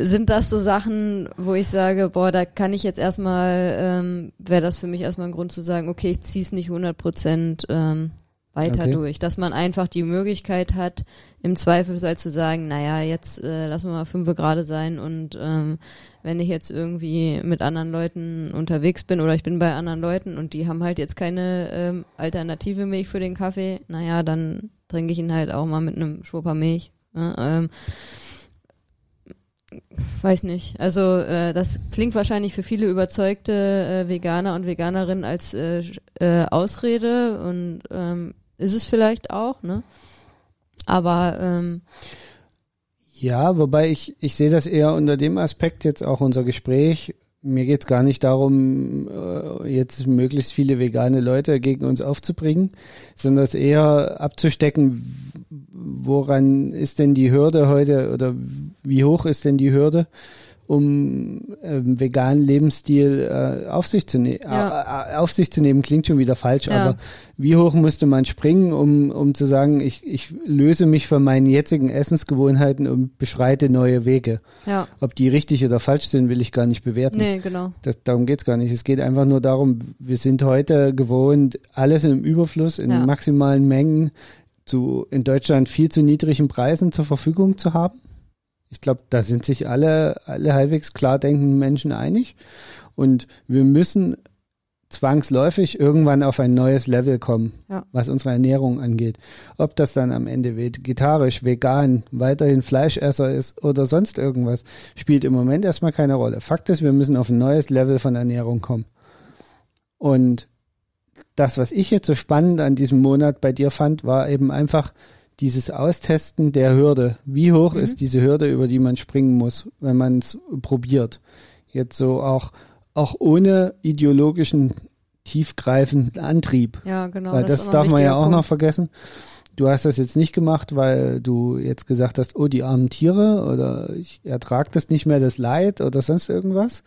[SPEAKER 2] sind das so Sachen, wo ich sage, boah, da kann ich jetzt erstmal, ähm, wäre das für mich erstmal ein Grund zu sagen, okay, ich zieh's nicht 100 Prozent ähm, weiter
[SPEAKER 3] Okay.
[SPEAKER 2] durch. Dass man einfach die Möglichkeit hat, im Zweifelsfall zu sagen, naja, jetzt äh, lassen wir mal fünf gerade sein und ähm, wenn ich jetzt irgendwie mit anderen Leuten unterwegs bin oder ich bin bei anderen Leuten und die haben halt jetzt keine ähm, alternative Milch für den Kaffee, naja, dann trinke ich ihn halt auch mal mit einem Schwupper Milch. Ne? Ähm, weiß nicht. Also äh, das klingt wahrscheinlich für viele überzeugte äh, Veganer und Veganerinnen als äh, äh, Ausrede und ähm, ist es vielleicht auch, ne? Aber ähm,
[SPEAKER 3] Ja, wobei ich, ich sehe das eher unter dem Aspekt jetzt auch unser Gespräch. Mir geht's gar nicht darum, äh, jetzt möglichst viele vegane Leute gegen uns aufzubringen, sondern es eher abzustecken, woran ist denn die Hürde heute oder wie hoch ist denn die Hürde, um ähm, veganen Lebensstil äh, auf sich zu nehmen.
[SPEAKER 2] Ja.
[SPEAKER 3] Äh, auf sich zu nehmen klingt schon wieder falsch,
[SPEAKER 2] Ja.
[SPEAKER 3] aber wie hoch müsste man springen, um, um zu sagen, ich, ich löse mich von meinen jetzigen Essensgewohnheiten und beschreite neue Wege.
[SPEAKER 2] ja,
[SPEAKER 3] Ob die richtig oder falsch sind, will ich gar nicht bewerten.
[SPEAKER 2] nee, genau.
[SPEAKER 3] Das, darum geht's gar nicht. Es geht einfach nur darum, wir sind heute gewohnt, alles im Überfluss, in maximalen Mengen zu in Deutschland viel zu niedrigen Preisen zur Verfügung zu haben. Ich glaube, da sind sich alle, alle halbwegs klar denkenden Menschen einig. Und wir müssen zwangsläufig irgendwann auf ein neues Level kommen,
[SPEAKER 2] Ja.
[SPEAKER 3] was unsere Ernährung angeht. Ob das dann am Ende vegetarisch, vegan, weiterhin Fleischesser ist oder sonst irgendwas, spielt im Moment erstmal keine Rolle. Fakt ist, wir müssen auf ein neues Level von Ernährung kommen. Und das, was ich jetzt so spannend an diesem Monat bei dir fand, war eben einfach dieses Austesten der Hürde. Wie hoch
[SPEAKER 2] Mhm.
[SPEAKER 3] ist diese Hürde, über die man springen muss, wenn man es probiert? Jetzt so auch, auch ohne ideologischen, tiefgreifenden Antrieb.
[SPEAKER 2] Ja, genau.
[SPEAKER 3] weil das,
[SPEAKER 2] ein
[SPEAKER 3] darf man ja auch
[SPEAKER 2] Punkt.
[SPEAKER 3] noch vergessen. Du hast das jetzt nicht gemacht, weil du jetzt gesagt hast, oh, die armen Tiere oder ich ertrag das nicht mehr, das Leid oder sonst irgendwas.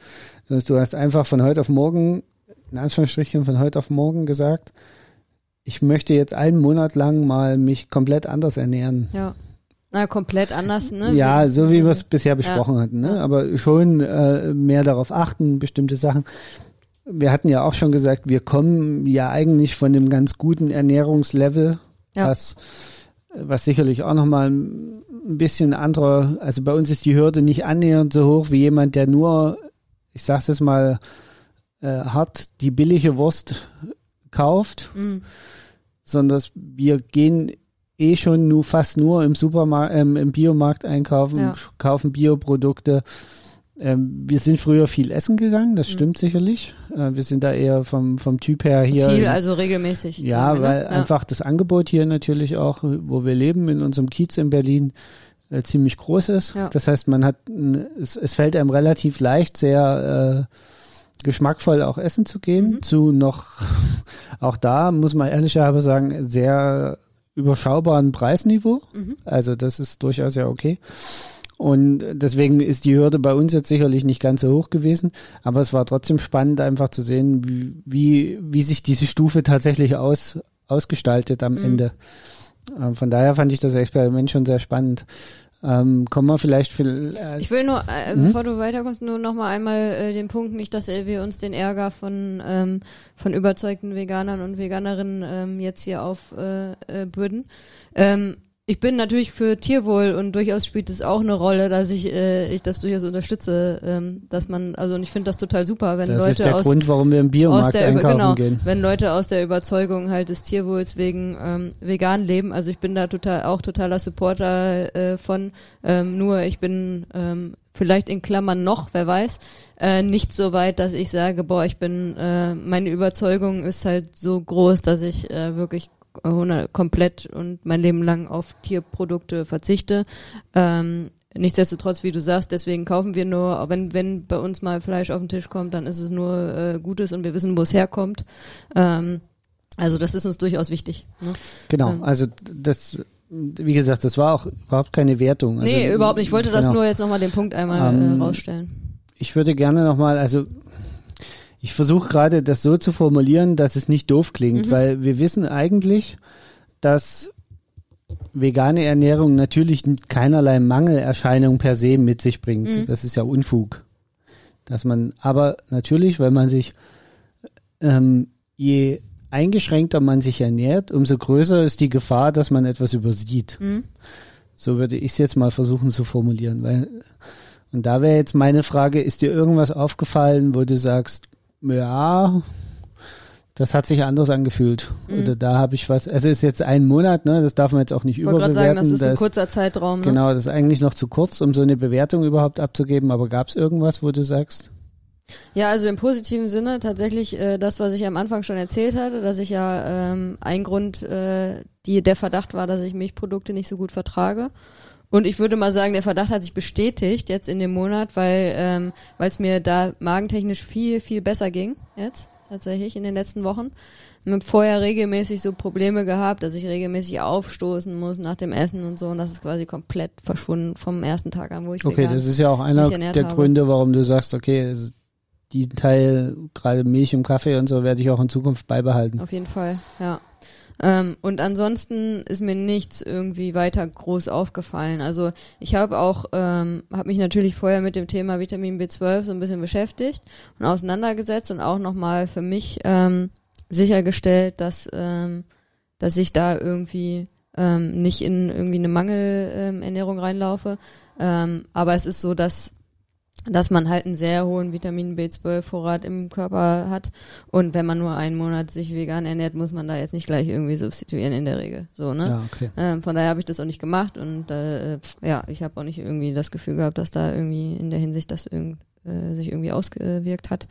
[SPEAKER 3] Sondern du hast einfach von heute auf morgen, in Anführungsstrichen von heute auf morgen gesagt, ich möchte jetzt einen Monat lang mal mich komplett anders ernähren.
[SPEAKER 2] Ja. Na, komplett anders, ne?
[SPEAKER 3] Ja, so wie wir es
[SPEAKER 2] Ja.
[SPEAKER 3] bisher besprochen hatten, ne?
[SPEAKER 2] Ja.
[SPEAKER 3] Aber schon äh, mehr darauf achten, bestimmte Sachen. Wir hatten ja auch schon gesagt, wir kommen ja eigentlich von dem ganz guten Ernährungslevel,
[SPEAKER 2] Ja.
[SPEAKER 3] was was sicherlich auch nochmal ein bisschen anderer, also bei uns ist die Hürde nicht annähernd so hoch wie jemand, der nur, ich sag's jetzt mal, äh, hart die billige Wurst kauft,
[SPEAKER 2] Mhm.
[SPEAKER 3] sondern dass wir gehen eh schon nur fast nur im Supermarkt, ähm, im Biomarkt einkaufen,
[SPEAKER 2] Ja.
[SPEAKER 3] kaufen Bioprodukte. Ähm, wir sind früher viel essen gegangen, das
[SPEAKER 2] Mhm.
[SPEAKER 3] stimmt sicherlich. Äh, wir sind da eher vom, vom Typ her hier.
[SPEAKER 2] Viel,
[SPEAKER 3] in-
[SPEAKER 2] also regelmäßig.
[SPEAKER 3] ja,
[SPEAKER 2] irgendwie, ne?
[SPEAKER 3] weil einfach das Angebot hier natürlich auch, wo wir leben, in unserem Kiez in Berlin, äh, ziemlich groß ist.
[SPEAKER 2] Ja.
[SPEAKER 3] Das heißt, man hat, es, es fällt einem relativ leicht, sehr äh, geschmackvoll auch essen zu gehen.
[SPEAKER 2] Mhm.
[SPEAKER 3] Zu noch, auch da muss man ehrlicherweise sagen, sehr überschaubaren Preisniveau.
[SPEAKER 2] Mhm.
[SPEAKER 3] Also das ist durchaus ja okay. Und deswegen ist die Hürde bei uns jetzt sicherlich nicht ganz so hoch gewesen, aber es war trotzdem spannend, einfach zu sehen, wie, wie, wie sich diese Stufe tatsächlich aus, ausgestaltet am
[SPEAKER 2] Mhm.
[SPEAKER 3] Ende. Äh, Von daher fand ich das Experiment schon sehr spannend. Ähm, kommen wir vielleicht viel, äh,
[SPEAKER 2] Ich will nur, äh,
[SPEAKER 3] Mhm.
[SPEAKER 2] bevor du weiterkommst, nur noch mal einmal äh, den Punkt, nicht, dass äh, wir uns den Ärger von ähm, von überzeugten Veganern und Veganerinnen ähm, jetzt hier aufbürden. Äh, ähm, ich bin natürlich für Tierwohl und durchaus spielt es auch eine Rolle, dass ich äh, ich das durchaus unterstütze, ähm, dass man also und ich finde das total super, wenn
[SPEAKER 3] das
[SPEAKER 2] Leute
[SPEAKER 3] ist der
[SPEAKER 2] aus
[SPEAKER 3] Grund, warum wir im Biomarkt
[SPEAKER 2] der
[SPEAKER 3] einkaufen
[SPEAKER 2] genau,
[SPEAKER 3] gehen.
[SPEAKER 2] wenn Leute aus der Überzeugung halt des Tierwohls wegen ähm, vegan leben. Also ich bin da total auch totaler Supporter äh, von. Ähm, nur ich bin ähm, vielleicht in Klammern noch, wer weiß, äh, nicht so weit, dass ich sage, boah, ich bin äh, meine Überzeugung ist halt so groß, dass ich äh, wirklich 100 komplett und mein Leben lang auf Tierprodukte verzichte. Ähm, Nichtsdestotrotz, wie du sagst, deswegen kaufen wir nur, wenn, wenn bei uns mal Fleisch auf den Tisch kommt, dann ist es nur äh, Gutes und wir wissen, wo es herkommt. Ähm, also das ist uns durchaus wichtig. Ne?
[SPEAKER 3] Genau,
[SPEAKER 2] Ähm.
[SPEAKER 3] also das, wie gesagt, das war auch überhaupt keine Wertung. Also,
[SPEAKER 2] nee, überhaupt nicht. Ich wollte das
[SPEAKER 3] genau.
[SPEAKER 2] nur jetzt nochmal den Punkt einmal
[SPEAKER 3] Ähm,
[SPEAKER 2] äh, rausstellen.
[SPEAKER 3] Ich würde gerne nochmal, also ich versuche gerade das so zu formulieren, dass es nicht doof klingt,
[SPEAKER 2] Mhm.
[SPEAKER 3] weil wir wissen eigentlich, dass vegane Ernährung natürlich keinerlei Mangelerscheinung per se mit sich bringt.
[SPEAKER 2] Mhm.
[SPEAKER 3] Das ist ja Unfug. Dass man, aber natürlich, wenn man sich, ähm, je eingeschränkter man sich ernährt, umso größer ist die Gefahr, dass man etwas übersieht.
[SPEAKER 2] Mhm.
[SPEAKER 3] So würde ich es jetzt mal versuchen zu formulieren, weil und da wäre jetzt meine Frage, ist dir irgendwas aufgefallen, wo du sagst, ja, das hat sich anders angefühlt
[SPEAKER 2] Mhm.
[SPEAKER 3] oder da habe ich was, also ist jetzt ein Monat, ne, das darf man jetzt auch nicht
[SPEAKER 2] Ich wollte gerade
[SPEAKER 3] überbewerten.
[SPEAKER 2] sagen, das ist ein
[SPEAKER 3] das-
[SPEAKER 2] kurzer Zeitraum. Ne?
[SPEAKER 3] Genau, das ist eigentlich noch zu kurz, um so eine Bewertung überhaupt abzugeben, aber gab es irgendwas, wo du sagst,
[SPEAKER 2] Ja, also im positiven Sinne tatsächlich äh, das, was ich am Anfang schon erzählt hatte, dass ich ja ähm, ein Grund, äh, die der Verdacht war, dass ich Milchprodukte nicht so gut vertrage. Und ich würde mal sagen, der Verdacht hat sich bestätigt jetzt in dem Monat, weil ähm, weil es mir da magentechnisch viel viel besser ging jetzt tatsächlich in den letzten Wochen. Ich habe vorher regelmäßig so Probleme gehabt, dass ich regelmäßig aufstoßen muss nach dem Essen und so und das ist quasi komplett verschwunden vom ersten Tag an, wo ich
[SPEAKER 3] okay, das ist ja auch einer der
[SPEAKER 2] habe.
[SPEAKER 3] Gründe, warum du sagst, okay, diesen Teil, gerade Milch im Kaffee und so, werde ich auch in Zukunft beibehalten.
[SPEAKER 2] Auf jeden Fall, ja. Ähm, und ansonsten ist mir nichts irgendwie weiter groß aufgefallen. Also ich habe auch, ähm, habe mich natürlich vorher mit dem Thema Vitamin B12 so ein bisschen beschäftigt und auseinandergesetzt und auch nochmal für mich ähm, sichergestellt, dass, ähm, dass ich da irgendwie ähm, nicht in irgendwie eine Mangelernährung ähm, reinlaufe. Ähm, aber es ist so, dass dass man halt einen sehr hohen Vitamin B12-Vorrat im Körper hat. Und wenn man nur einen Monat sich vegan ernährt, muss man da jetzt nicht gleich irgendwie substituieren in der Regel. So, ne?
[SPEAKER 3] Ja, okay.
[SPEAKER 2] Ähm, von daher habe ich das auch nicht gemacht und äh, ja, ich habe auch nicht irgendwie das Gefühl gehabt, dass da irgendwie in der Hinsicht das irgend, äh, sich irgendwie ausgewirkt hat.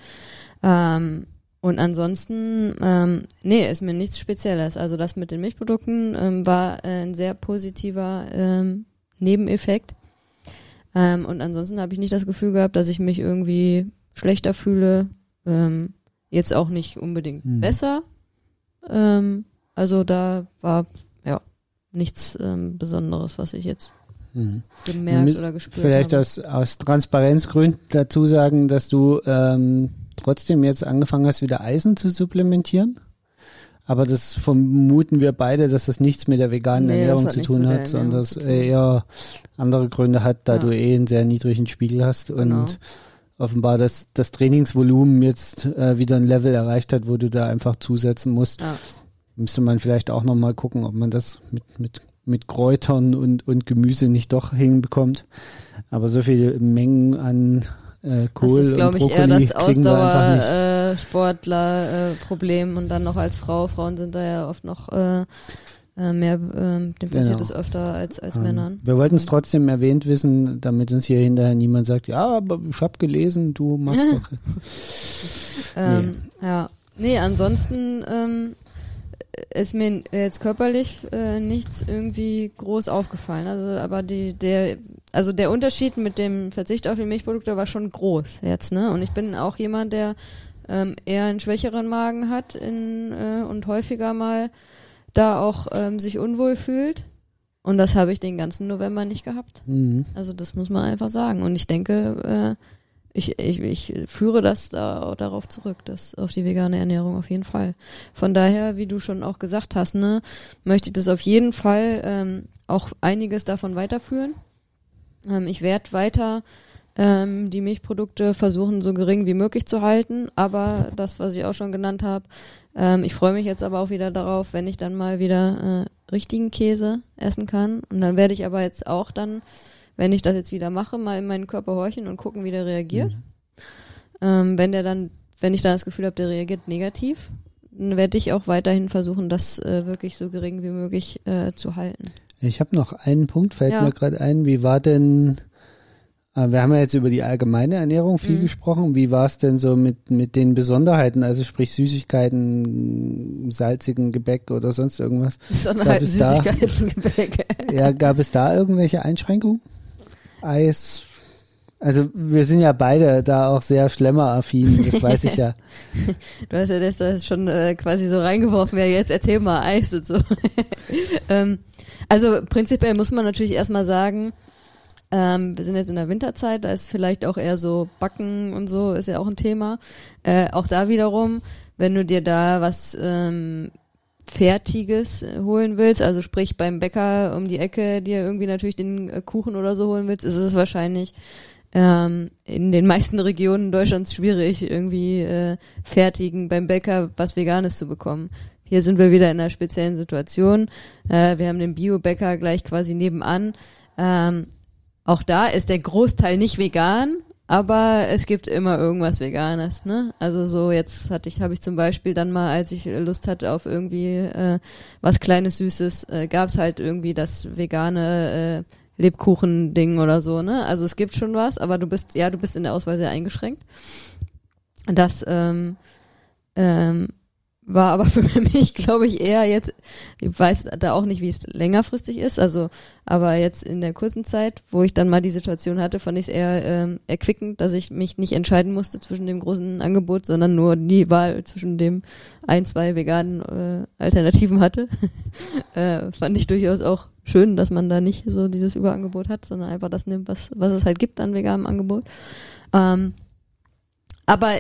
[SPEAKER 2] Ähm, und ansonsten, ähm, nee, ist mir nichts Spezielles. Also das mit den Milchprodukten ähm, war äh, ein sehr positiver ähm, Nebeneffekt. Ähm, und ansonsten habe ich nicht das Gefühl gehabt, dass ich mich irgendwie schlechter fühle. Ähm, jetzt auch nicht unbedingt
[SPEAKER 3] Mhm.
[SPEAKER 2] besser. Ähm, also da war ja nichts ähm, Besonderes, was ich jetzt
[SPEAKER 3] Mhm.
[SPEAKER 2] gemerkt oder gespürt
[SPEAKER 3] Vielleicht
[SPEAKER 2] habe.
[SPEAKER 3] aus, aus Transparenzgründen dazu sagen, dass du ähm, trotzdem jetzt angefangen hast, wieder Eisen zu supplementieren. Aber das vermuten wir beide, dass das nichts mit der veganen
[SPEAKER 2] Nee,
[SPEAKER 3] Ernährung zu tun hat, sondern
[SPEAKER 2] Ernährung
[SPEAKER 3] das
[SPEAKER 2] zu tun.
[SPEAKER 3] eher andere Gründe hat, da
[SPEAKER 2] Ja.
[SPEAKER 3] du eh einen sehr niedrigen Spiegel hast und
[SPEAKER 2] Genau.
[SPEAKER 3] offenbar das, das Trainingsvolumen jetzt äh, wieder ein Level erreicht hat, wo du da einfach zusetzen musst.
[SPEAKER 2] Ja.
[SPEAKER 3] Müsste man vielleicht auch nochmal gucken, ob man das mit, mit, mit Kräutern und, und Gemüse nicht doch hinbekommt. Aber so viele Mengen an äh, Kohl
[SPEAKER 2] das ist, glaube
[SPEAKER 3] und
[SPEAKER 2] ich, eher
[SPEAKER 3] Brokkoli
[SPEAKER 2] das
[SPEAKER 3] kriegen wir einfach nicht.
[SPEAKER 2] Ausdauersportler-Problem und dann noch als Frau. Frauen sind da ja oft noch äh, äh, mehr, ähm, dem passiert
[SPEAKER 3] Genau.
[SPEAKER 2] es öfter als, als
[SPEAKER 3] Ähm,
[SPEAKER 2] Männern.
[SPEAKER 3] Wir wollten es trotzdem erwähnt wissen, damit uns hier hinterher niemand sagt, ja, aber ich habe gelesen, du machst doch.
[SPEAKER 2] Ähm, Ja. Nee, ansonsten ähm, ist mir jetzt körperlich äh, nichts irgendwie groß aufgefallen. Also, aber die, der, also der Unterschied mit dem Verzicht auf die Milchprodukte war schon groß jetzt, ne? Und ich bin auch jemand, der ähm, eher einen schwächeren Magen hat in, äh, und häufiger mal da auch ähm, sich unwohl fühlt. Und das habe ich den ganzen November nicht gehabt.
[SPEAKER 3] Mhm.
[SPEAKER 2] Also das muss man einfach sagen. Und ich denke, äh, ich, ich, ich führe das da, darauf zurück, das auf die vegane Ernährung auf jeden Fall. Von daher, wie du schon auch gesagt hast, ne, möchte ich das auf jeden Fall ähm, auch einiges davon weiterführen. Ähm, ich werde weiter ähm, die Milchprodukte versuchen, so gering wie möglich zu halten, aber das, was ich auch schon genannt habe, ähm, ich freue mich jetzt aber auch wieder darauf, wenn ich dann mal wieder äh, richtigen Käse essen kann. Und dann werde ich aber jetzt auch dann, wenn ich das jetzt wieder mache, mal in meinen Körper horchen und gucken, wie der reagiert. Mhm. Ähm, wenn der dann, wenn ich dann das Gefühl habe, der reagiert negativ, dann werde ich auch weiterhin versuchen, das äh, wirklich so gering wie möglich äh, zu halten.
[SPEAKER 3] Ich habe noch einen Punkt, fällt ja. mir gerade ein. Wie war denn, wir haben ja jetzt über die allgemeine Ernährung viel mhm. gesprochen. Wie war es denn so mit, mit den Besonderheiten, also sprich Süßigkeiten, salzigen Gebäck oder sonst irgendwas?
[SPEAKER 2] Besonderheiten, Süßigkeiten, da, Gebäck.
[SPEAKER 3] ja, gab es da irgendwelche Einschränkungen? Eis, also wir sind ja beide da auch sehr schlemmer-affin, das weiß ich ja.
[SPEAKER 2] du hast ja das, das schon äh, quasi so reingeworfen, ja jetzt erzähl mal Eis und so. ähm, also prinzipiell muss man natürlich erstmal sagen, ähm, wir sind jetzt in der Winterzeit, da ist vielleicht auch eher so Backen und so, ist ja auch ein Thema. Äh, auch da wiederum, wenn du dir da was ähm, Fertiges holen willst, also sprich beim Bäcker um die Ecke dir irgendwie natürlich den äh, Kuchen oder so holen willst, ist es wahrscheinlich ähm, in den meisten Regionen Deutschlands schwierig, irgendwie äh, fertigen beim Bäcker was Veganes zu bekommen. Hier sind wir wieder in einer speziellen Situation. Äh, wir haben den Bio-Bäcker gleich quasi nebenan. Ähm, auch da ist der Großteil nicht vegan, aber es gibt immer irgendwas Veganes, ne? Also so jetzt hatte ich, habe ich zum Beispiel dann mal, als ich Lust hatte auf irgendwie äh, was kleines Süßes, äh, gab es halt irgendwie das vegane äh, Lebkuchen-Ding oder so, ne? Also es gibt schon was, aber du bist, ja, du bist in der Auswahl sehr eingeschränkt. Das ähm, ähm, war aber für mich, glaube ich, eher jetzt, ich weiß da auch nicht, wie es längerfristig ist, also, aber jetzt in der kurzen Zeit, wo ich dann mal die Situation hatte, fand ich es eher ähm, erquickend, dass ich mich nicht entscheiden musste zwischen dem großen Angebot, sondern nur die Wahl zwischen dem ein, zwei veganen äh, Alternativen hatte. äh, fand ich durchaus auch schön, dass man da nicht so dieses Überangebot hat, sondern einfach das nimmt, was, was es halt gibt an veganem Angebot. Ähm, aber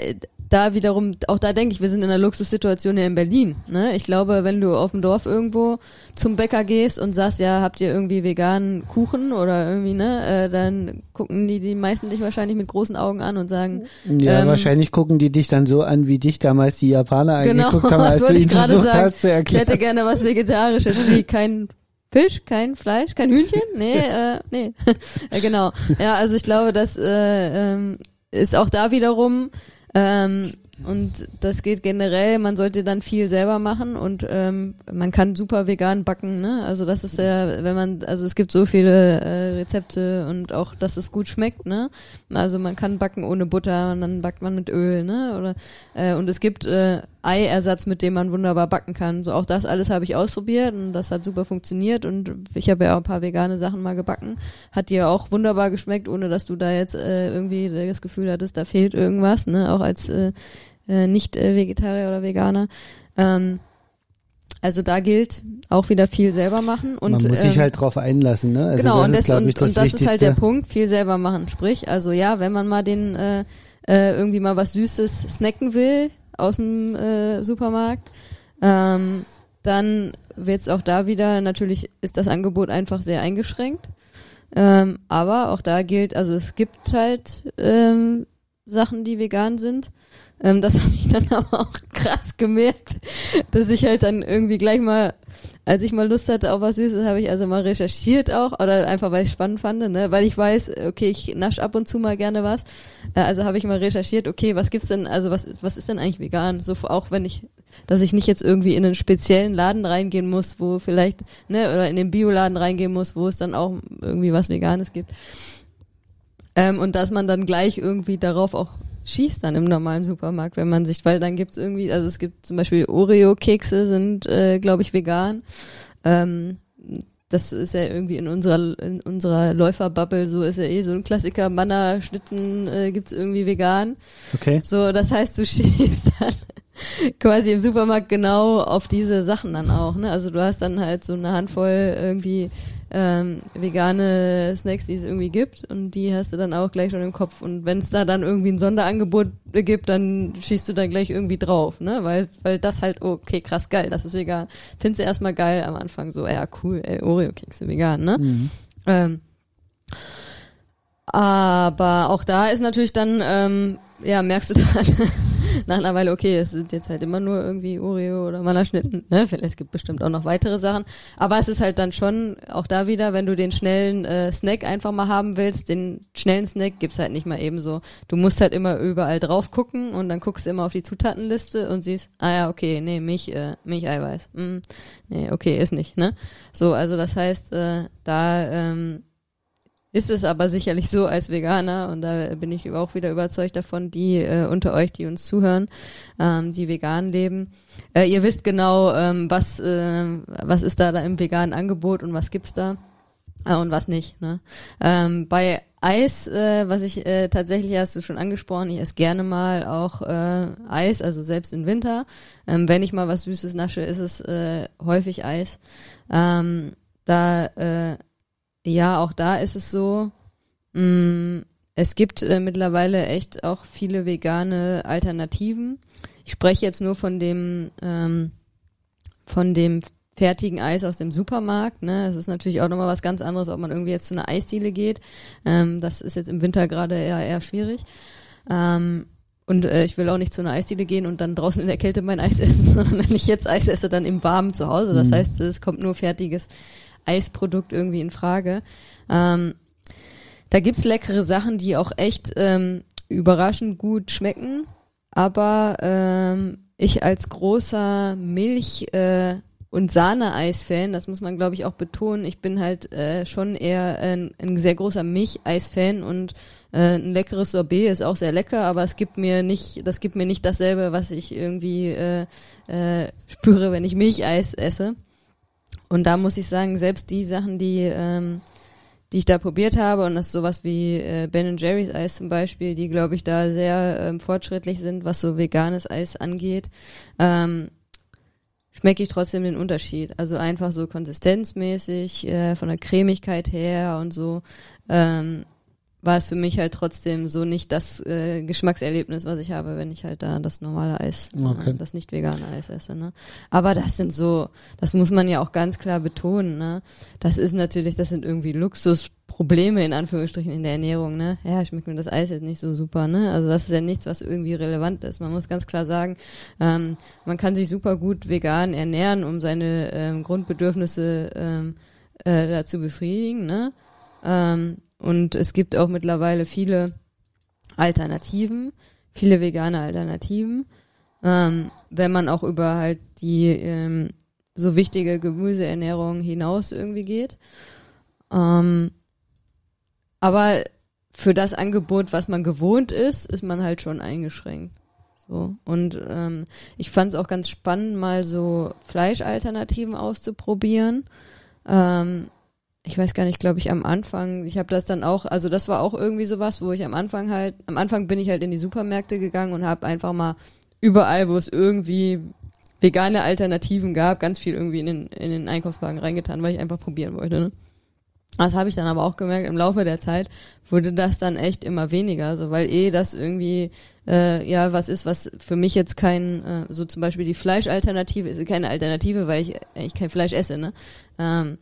[SPEAKER 2] da wiederum, auch da denke ich, wir sind in einer Luxussituation hier in Berlin. Ne? Ich glaube, wenn du auf dem Dorf irgendwo zum Bäcker gehst und sagst, ja, habt ihr irgendwie veganen Kuchen oder irgendwie, ne, äh, dann gucken die die meisten dich wahrscheinlich mit großen Augen an und sagen.
[SPEAKER 3] Ja, ähm, wahrscheinlich gucken die dich dann so an, wie dich damals die Japaner genau, angeguckt haben, als du ihnen versucht sagen. hast zu erklären.
[SPEAKER 2] Ich hätte gerne was Vegetarisches, wie kein Fisch, kein Fleisch, kein Hühnchen? Nee, äh, nee. genau. Ja, also ich glaube, das äh, ähm, ist auch da wiederum ähm, und das geht generell, man sollte dann viel selber machen und ähm, man kann super vegan backen, ne? Also das ist ja, wenn man, also es gibt so viele äh, Rezepte und auch, dass es gut schmeckt, ne? Also man kann backen ohne Butter und dann backt man mit Öl, ne? Oder äh, und es gibt äh, Eiersatz, mit dem man wunderbar backen kann. So auch das alles habe ich ausprobiert und das hat super funktioniert und ich habe ja auch ein paar vegane Sachen mal gebacken. Hat dir auch wunderbar geschmeckt, ohne dass du da jetzt äh, irgendwie das Gefühl hattest, da fehlt irgendwas, ne? Auch als äh, äh, nicht äh, Vegetarier oder Veganer. Ähm, also da gilt auch wieder viel selber machen und
[SPEAKER 3] man muss
[SPEAKER 2] ähm,
[SPEAKER 3] sich halt drauf einlassen, ne?
[SPEAKER 2] Also genau das und das, ist, und, ich, das, und das ist halt der Punkt, viel selber machen. Sprich, also ja, wenn man mal den äh, äh, irgendwie mal was Süßes snacken will aus dem äh, Supermarkt, ähm, dann wird's auch da wieder natürlich ist das Angebot einfach sehr eingeschränkt. Ähm, aber auch da gilt, also es gibt halt ähm, Sachen, die vegan sind. Ähm, das habe ich dann aber auch krass gemerkt, dass ich halt dann irgendwie gleich mal, als ich mal Lust hatte auf was Süßes, habe ich also mal recherchiert auch, oder einfach weil ich spannend fand, ne? weil ich weiß, okay, ich nasch ab und zu mal gerne was. Äh, also habe ich mal recherchiert, okay, was gibt's denn, also was, was ist denn eigentlich vegan? So auch wenn ich, dass ich nicht jetzt irgendwie in einen speziellen Laden reingehen muss, wo vielleicht, ne, oder in den Bioladen reingehen muss, wo es dann auch irgendwie was Veganes gibt. Ähm, und dass man dann gleich irgendwie darauf auch schießt dann im normalen Supermarkt, wenn man sich, weil dann gibt's irgendwie, also es gibt zum Beispiel Oreo-Kekse sind, äh, glaube ich, vegan. Ähm, das ist ja irgendwie in unserer in unserer Läuferbubble so ist ja eh so ein Klassiker Manna Schnitten äh, gibt's irgendwie vegan.
[SPEAKER 3] Okay.
[SPEAKER 2] So, das heißt, du schießt dann quasi im Supermarkt genau auf diese Sachen dann auch, ne? Also du hast dann halt so eine Handvoll irgendwie ähm, vegane Snacks, die es irgendwie gibt und die hast du dann auch gleich schon im Kopf und wenn es da dann irgendwie ein Sonderangebot gibt, dann schießt du da gleich irgendwie drauf, ne? Weil weil das halt okay, krass geil, das ist vegan. Findest du erstmal geil am Anfang so, ja cool, ey, Oreo Kekse vegan, ne? Mhm. Ähm, Aber auch da ist natürlich dann, ähm, ja, merkst du dann nach einer Weile, okay, es sind jetzt halt immer nur irgendwie Oreo oder Mannerschnitten, ne? Es gibt bestimmt auch noch weitere Sachen. Aber es ist halt dann schon, auch da wieder, wenn du den schnellen äh, Snack einfach mal haben willst, den schnellen Snack gibt's halt nicht mal eben so. Du musst halt immer überall drauf gucken und dann guckst du immer auf die Zutatenliste und siehst, ah ja, okay, nee, Milch, äh, Milcheiweiß. Mm, nee, okay, ist nicht, ne? So, also das heißt, äh, da ähm, ist es aber sicherlich so als Veganer und da bin ich auch wieder überzeugt davon, die äh, unter euch, die uns zuhören, ähm, die vegan leben. Äh, ihr wisst genau, ähm, was äh, was ist da, da im veganen Angebot und was gibt's da äh, und was nicht. Ne? Ähm, bei Eis, äh, was ich äh, tatsächlich hast du schon angesprochen, ich esse gerne mal auch äh, Eis, also selbst im Winter. Ähm, wenn ich mal was Süßes nasche, ist es äh, häufig Eis. Ähm, da äh, ja, auch da ist es so, mh, mm, es gibt äh, mittlerweile echt auch viele vegane Alternativen. Ich spreche jetzt nur von dem, ähm, von dem fertigen Eis aus dem Supermarkt. Ne? Das ist natürlich auch nochmal was ganz anderes, ob man irgendwie jetzt zu einer Eisdiele geht. Ähm, das ist jetzt im Winter gerade eher, eher schwierig. Ähm, und äh, ich will auch nicht zu einer Eisdiele gehen und dann draußen in der Kälte mein Eis essen, sondern wenn ich jetzt Eis esse, dann im Warmen zu Hause. Das mhm. heißt, es kommt nur fertiges Eisprodukt irgendwie in Frage. Ähm, da gibt's leckere Sachen, die auch echt ähm, überraschend gut schmecken. Aber ähm, ich als großer Milch- äh, und Sahne-Eis-Fan, das muss man glaube ich auch betonen, ich bin halt äh, schon eher ein, ein sehr großer Milch-Eis-Fan und äh, ein leckeres Sorbet ist auch sehr lecker, aber es gibt mir nicht, das gibt mir nicht dasselbe, was ich irgendwie äh, äh, spüre, wenn ich Milcheis esse. Und da muss ich sagen, selbst die Sachen, die, ähm, die ich da probiert habe, und das ist sowas wie äh, Ben Jerry's Eis zum Beispiel, die, glaube ich, da sehr ähm, fortschrittlich sind, was so veganes Eis angeht, ähm, schmecke ich trotzdem den Unterschied. Also einfach so konsistenzmäßig, äh, von der Cremigkeit her und so. Ähm, war es für mich halt trotzdem so nicht das äh, Geschmackserlebnis, was ich habe, wenn ich halt da das normale Eis, äh, okay. äh, das nicht vegane Eis esse. Ne? Aber das sind so, das muss man ja auch ganz klar betonen. Ne? Das ist natürlich, das sind irgendwie Luxusprobleme in Anführungsstrichen in der Ernährung. Ne? Ja, schmeckt mir das Eis jetzt nicht so super. Ne? Also das ist ja nichts, was irgendwie relevant ist. Man muss ganz klar sagen, ähm, man kann sich super gut vegan ernähren, um seine ähm, Grundbedürfnisse ähm, äh, da zu befriedigen. Ne? Ähm, und es gibt auch mittlerweile viele Alternativen, viele vegane Alternativen. Ähm, wenn man auch über halt die ähm, so wichtige Gemüseernährung hinaus irgendwie geht. Ähm, aber für das Angebot, was man gewohnt ist, ist man halt schon eingeschränkt. So. Und ähm, ich fand es auch ganz spannend, mal so Fleischalternativen auszuprobieren. Ähm, ich weiß gar nicht, glaube ich, am Anfang, ich habe das dann auch, also das war auch irgendwie sowas, wo ich am Anfang halt, am Anfang bin ich halt in die Supermärkte gegangen und habe einfach mal überall, wo es irgendwie vegane Alternativen gab, ganz viel irgendwie in den, in den Einkaufswagen reingetan, weil ich einfach probieren wollte. Ne? Das habe ich dann aber auch gemerkt, im Laufe der Zeit wurde das dann echt immer weniger, so weil eh das irgendwie äh, ja was ist, was für mich jetzt kein, äh, so zum Beispiel die Fleischalternative ist keine Alternative, weil ich, ich kein Fleisch esse, ne? Ähm,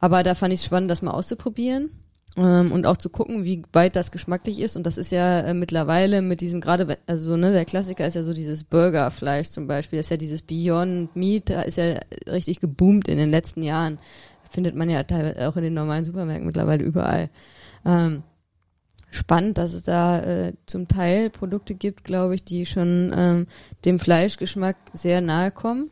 [SPEAKER 2] aber da fand ich es spannend, das mal auszuprobieren ähm, und auch zu gucken, wie weit das geschmacklich ist. Und das ist ja äh, mittlerweile mit diesem gerade, also ne, der Klassiker ist ja so dieses Burgerfleisch zum Beispiel, das ist ja dieses Beyond Meat, da ist ja richtig geboomt in den letzten Jahren. Findet man ja teilweise auch in den normalen Supermärkten mittlerweile überall. Ähm, spannend, dass es da äh, zum Teil Produkte gibt, glaube ich, die schon ähm, dem Fleischgeschmack sehr nahe kommen.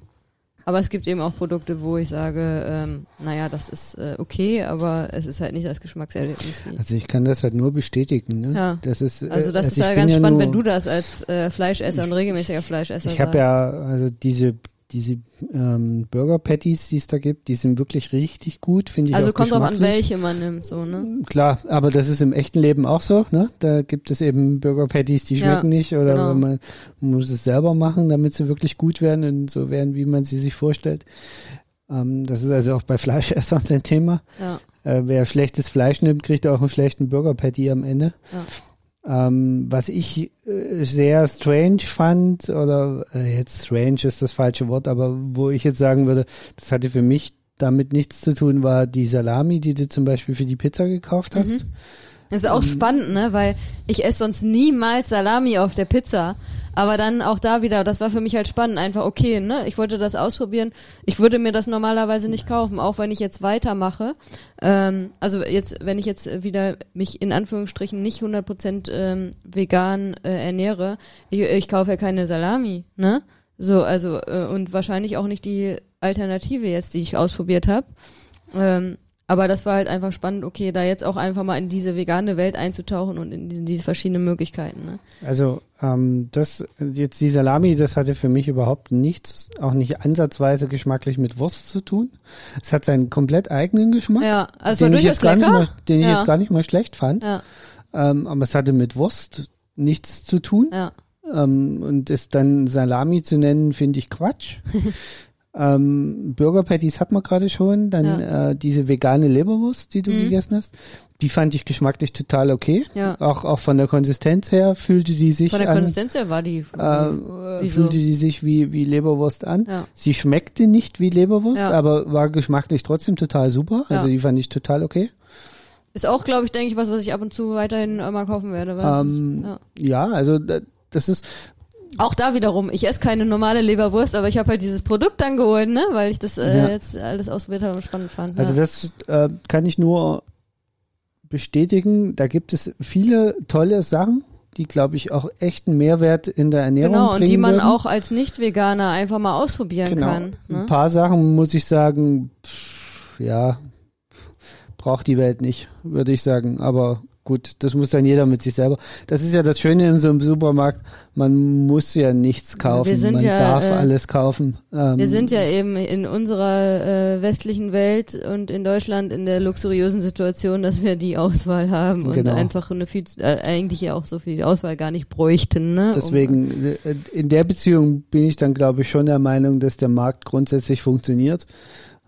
[SPEAKER 2] Aber es gibt eben auch Produkte, wo ich sage, ähm, naja, das ist äh, okay, aber es ist halt nicht das Geschmackserlebnis.
[SPEAKER 3] Also ich kann das halt nur bestätigen. Ne? Ja. Das ist,
[SPEAKER 2] äh, also das also ist ja ganz spannend, wenn du das als äh, Fleischesser und regelmäßiger Fleischesser
[SPEAKER 3] Ich habe ja also diese diese ähm, Burger Patties, die es da gibt, die sind wirklich richtig gut, finde ich.
[SPEAKER 2] Also kommt drauf an, welche man nimmt, so, ne?
[SPEAKER 3] Klar, aber das ist im echten Leben auch so, ne? Da gibt es eben Burger Patties, die schmecken ja, nicht oder genau. man muss es selber machen, damit sie wirklich gut werden und so werden, wie man sie sich vorstellt. Ähm, das ist also auch bei Fleischessern ein Thema. Ja. Äh, wer schlechtes Fleisch nimmt, kriegt auch einen schlechten Burger Patty am Ende. Ja. Ähm, was ich äh, sehr strange fand, oder äh, jetzt strange ist das falsche Wort, aber wo ich jetzt sagen würde, das hatte für mich damit nichts zu tun, war die Salami, die du zum Beispiel für die Pizza gekauft hast. Mhm.
[SPEAKER 2] Das ist auch spannend, ne? Weil ich esse sonst niemals Salami auf der Pizza. Aber dann auch da wieder, das war für mich halt spannend, einfach okay, ne? Ich wollte das ausprobieren. Ich würde mir das normalerweise nicht kaufen, auch wenn ich jetzt weitermache. Ähm, also jetzt, wenn ich jetzt wieder mich in Anführungsstrichen nicht 100% ähm, vegan äh, ernähre, ich, ich kaufe ja keine Salami, ne? So, also äh, und wahrscheinlich auch nicht die Alternative jetzt, die ich ausprobiert habe. Ähm, aber das war halt einfach spannend, okay, da jetzt auch einfach mal in diese vegane Welt einzutauchen und in diesen, diese verschiedenen Möglichkeiten. Ne?
[SPEAKER 3] Also ähm, das jetzt die Salami, das hatte für mich überhaupt nichts, auch nicht ansatzweise geschmacklich mit Wurst zu tun. Es hat seinen komplett eigenen Geschmack,
[SPEAKER 2] Ja, also
[SPEAKER 3] den, ich jetzt, gar nicht mal, den ich
[SPEAKER 2] Ja.
[SPEAKER 3] jetzt gar nicht mal schlecht fand.
[SPEAKER 2] Ja,
[SPEAKER 3] Ähm, aber es hatte mit Wurst nichts zu tun.
[SPEAKER 2] ja.
[SPEAKER 3] Ähm, und es dann Salami zu nennen, finde ich Quatsch. ähm, Burger Patties hat man gerade schon. Dann äh, diese vegane Leberwurst, die du
[SPEAKER 2] Mhm.
[SPEAKER 3] gegessen hast, die fand ich geschmacklich total okay.
[SPEAKER 2] Ja.
[SPEAKER 3] Auch, auch von der Konsistenz her fühlte die sich
[SPEAKER 2] Von der
[SPEAKER 3] an.
[SPEAKER 2] Konsistenz her war die.
[SPEAKER 3] Äh,
[SPEAKER 2] Wieso?
[SPEAKER 3] fühlte die sich wie, wie Leberwurst an.
[SPEAKER 2] Ja.
[SPEAKER 3] Sie schmeckte nicht wie Leberwurst,
[SPEAKER 2] Ja.
[SPEAKER 3] aber war geschmacklich trotzdem total super. Also
[SPEAKER 2] Ja.
[SPEAKER 3] die fand ich total okay.
[SPEAKER 2] Ist auch, glaube ich, denke ich, was, was ich ab und zu weiterhin äh, mal kaufen werde.
[SPEAKER 3] Ähm,
[SPEAKER 2] ja.
[SPEAKER 3] ja, also da- das ist,
[SPEAKER 2] Auch da wiederum, ich esse keine normale Leberwurst, aber ich habe halt dieses Produkt dann geholt, ne, weil ich das äh,
[SPEAKER 3] Ja.
[SPEAKER 2] jetzt alles ausprobiert habe und spannend fand.
[SPEAKER 3] Also
[SPEAKER 2] ja.
[SPEAKER 3] das äh, kann ich nur bestätigen. Da gibt es viele tolle Sachen, die, glaube ich, auch echten Mehrwert in der Ernährung
[SPEAKER 2] genau, und
[SPEAKER 3] bringen
[SPEAKER 2] die man
[SPEAKER 3] würden.
[SPEAKER 2] auch als Nicht-Veganer einfach mal ausprobieren
[SPEAKER 3] genau.
[SPEAKER 2] kann.
[SPEAKER 3] Ein
[SPEAKER 2] Ne?
[SPEAKER 3] paar Sachen muss ich sagen, pff, ja, braucht die Welt nicht, würde ich sagen. Aber gut, das muss dann jeder mit sich selber. Das ist ja das Schöne in so einem Supermarkt. Man muss ja nichts kaufen.
[SPEAKER 2] Wir sind
[SPEAKER 3] man
[SPEAKER 2] ja,
[SPEAKER 3] darf
[SPEAKER 2] äh,
[SPEAKER 3] alles kaufen. Ähm,
[SPEAKER 2] Wir sind ja eben in unserer äh, westlichen Welt und in Deutschland in der luxuriösen Situation, dass wir die Auswahl haben und
[SPEAKER 3] Genau.
[SPEAKER 2] einfach eine viel, äh, eigentlich ja auch so viel Auswahl gar nicht bräuchten. Ne?
[SPEAKER 3] Deswegen, äh, in der Beziehung bin ich dann, glaube ich, schon der Meinung, dass der Markt grundsätzlich funktioniert.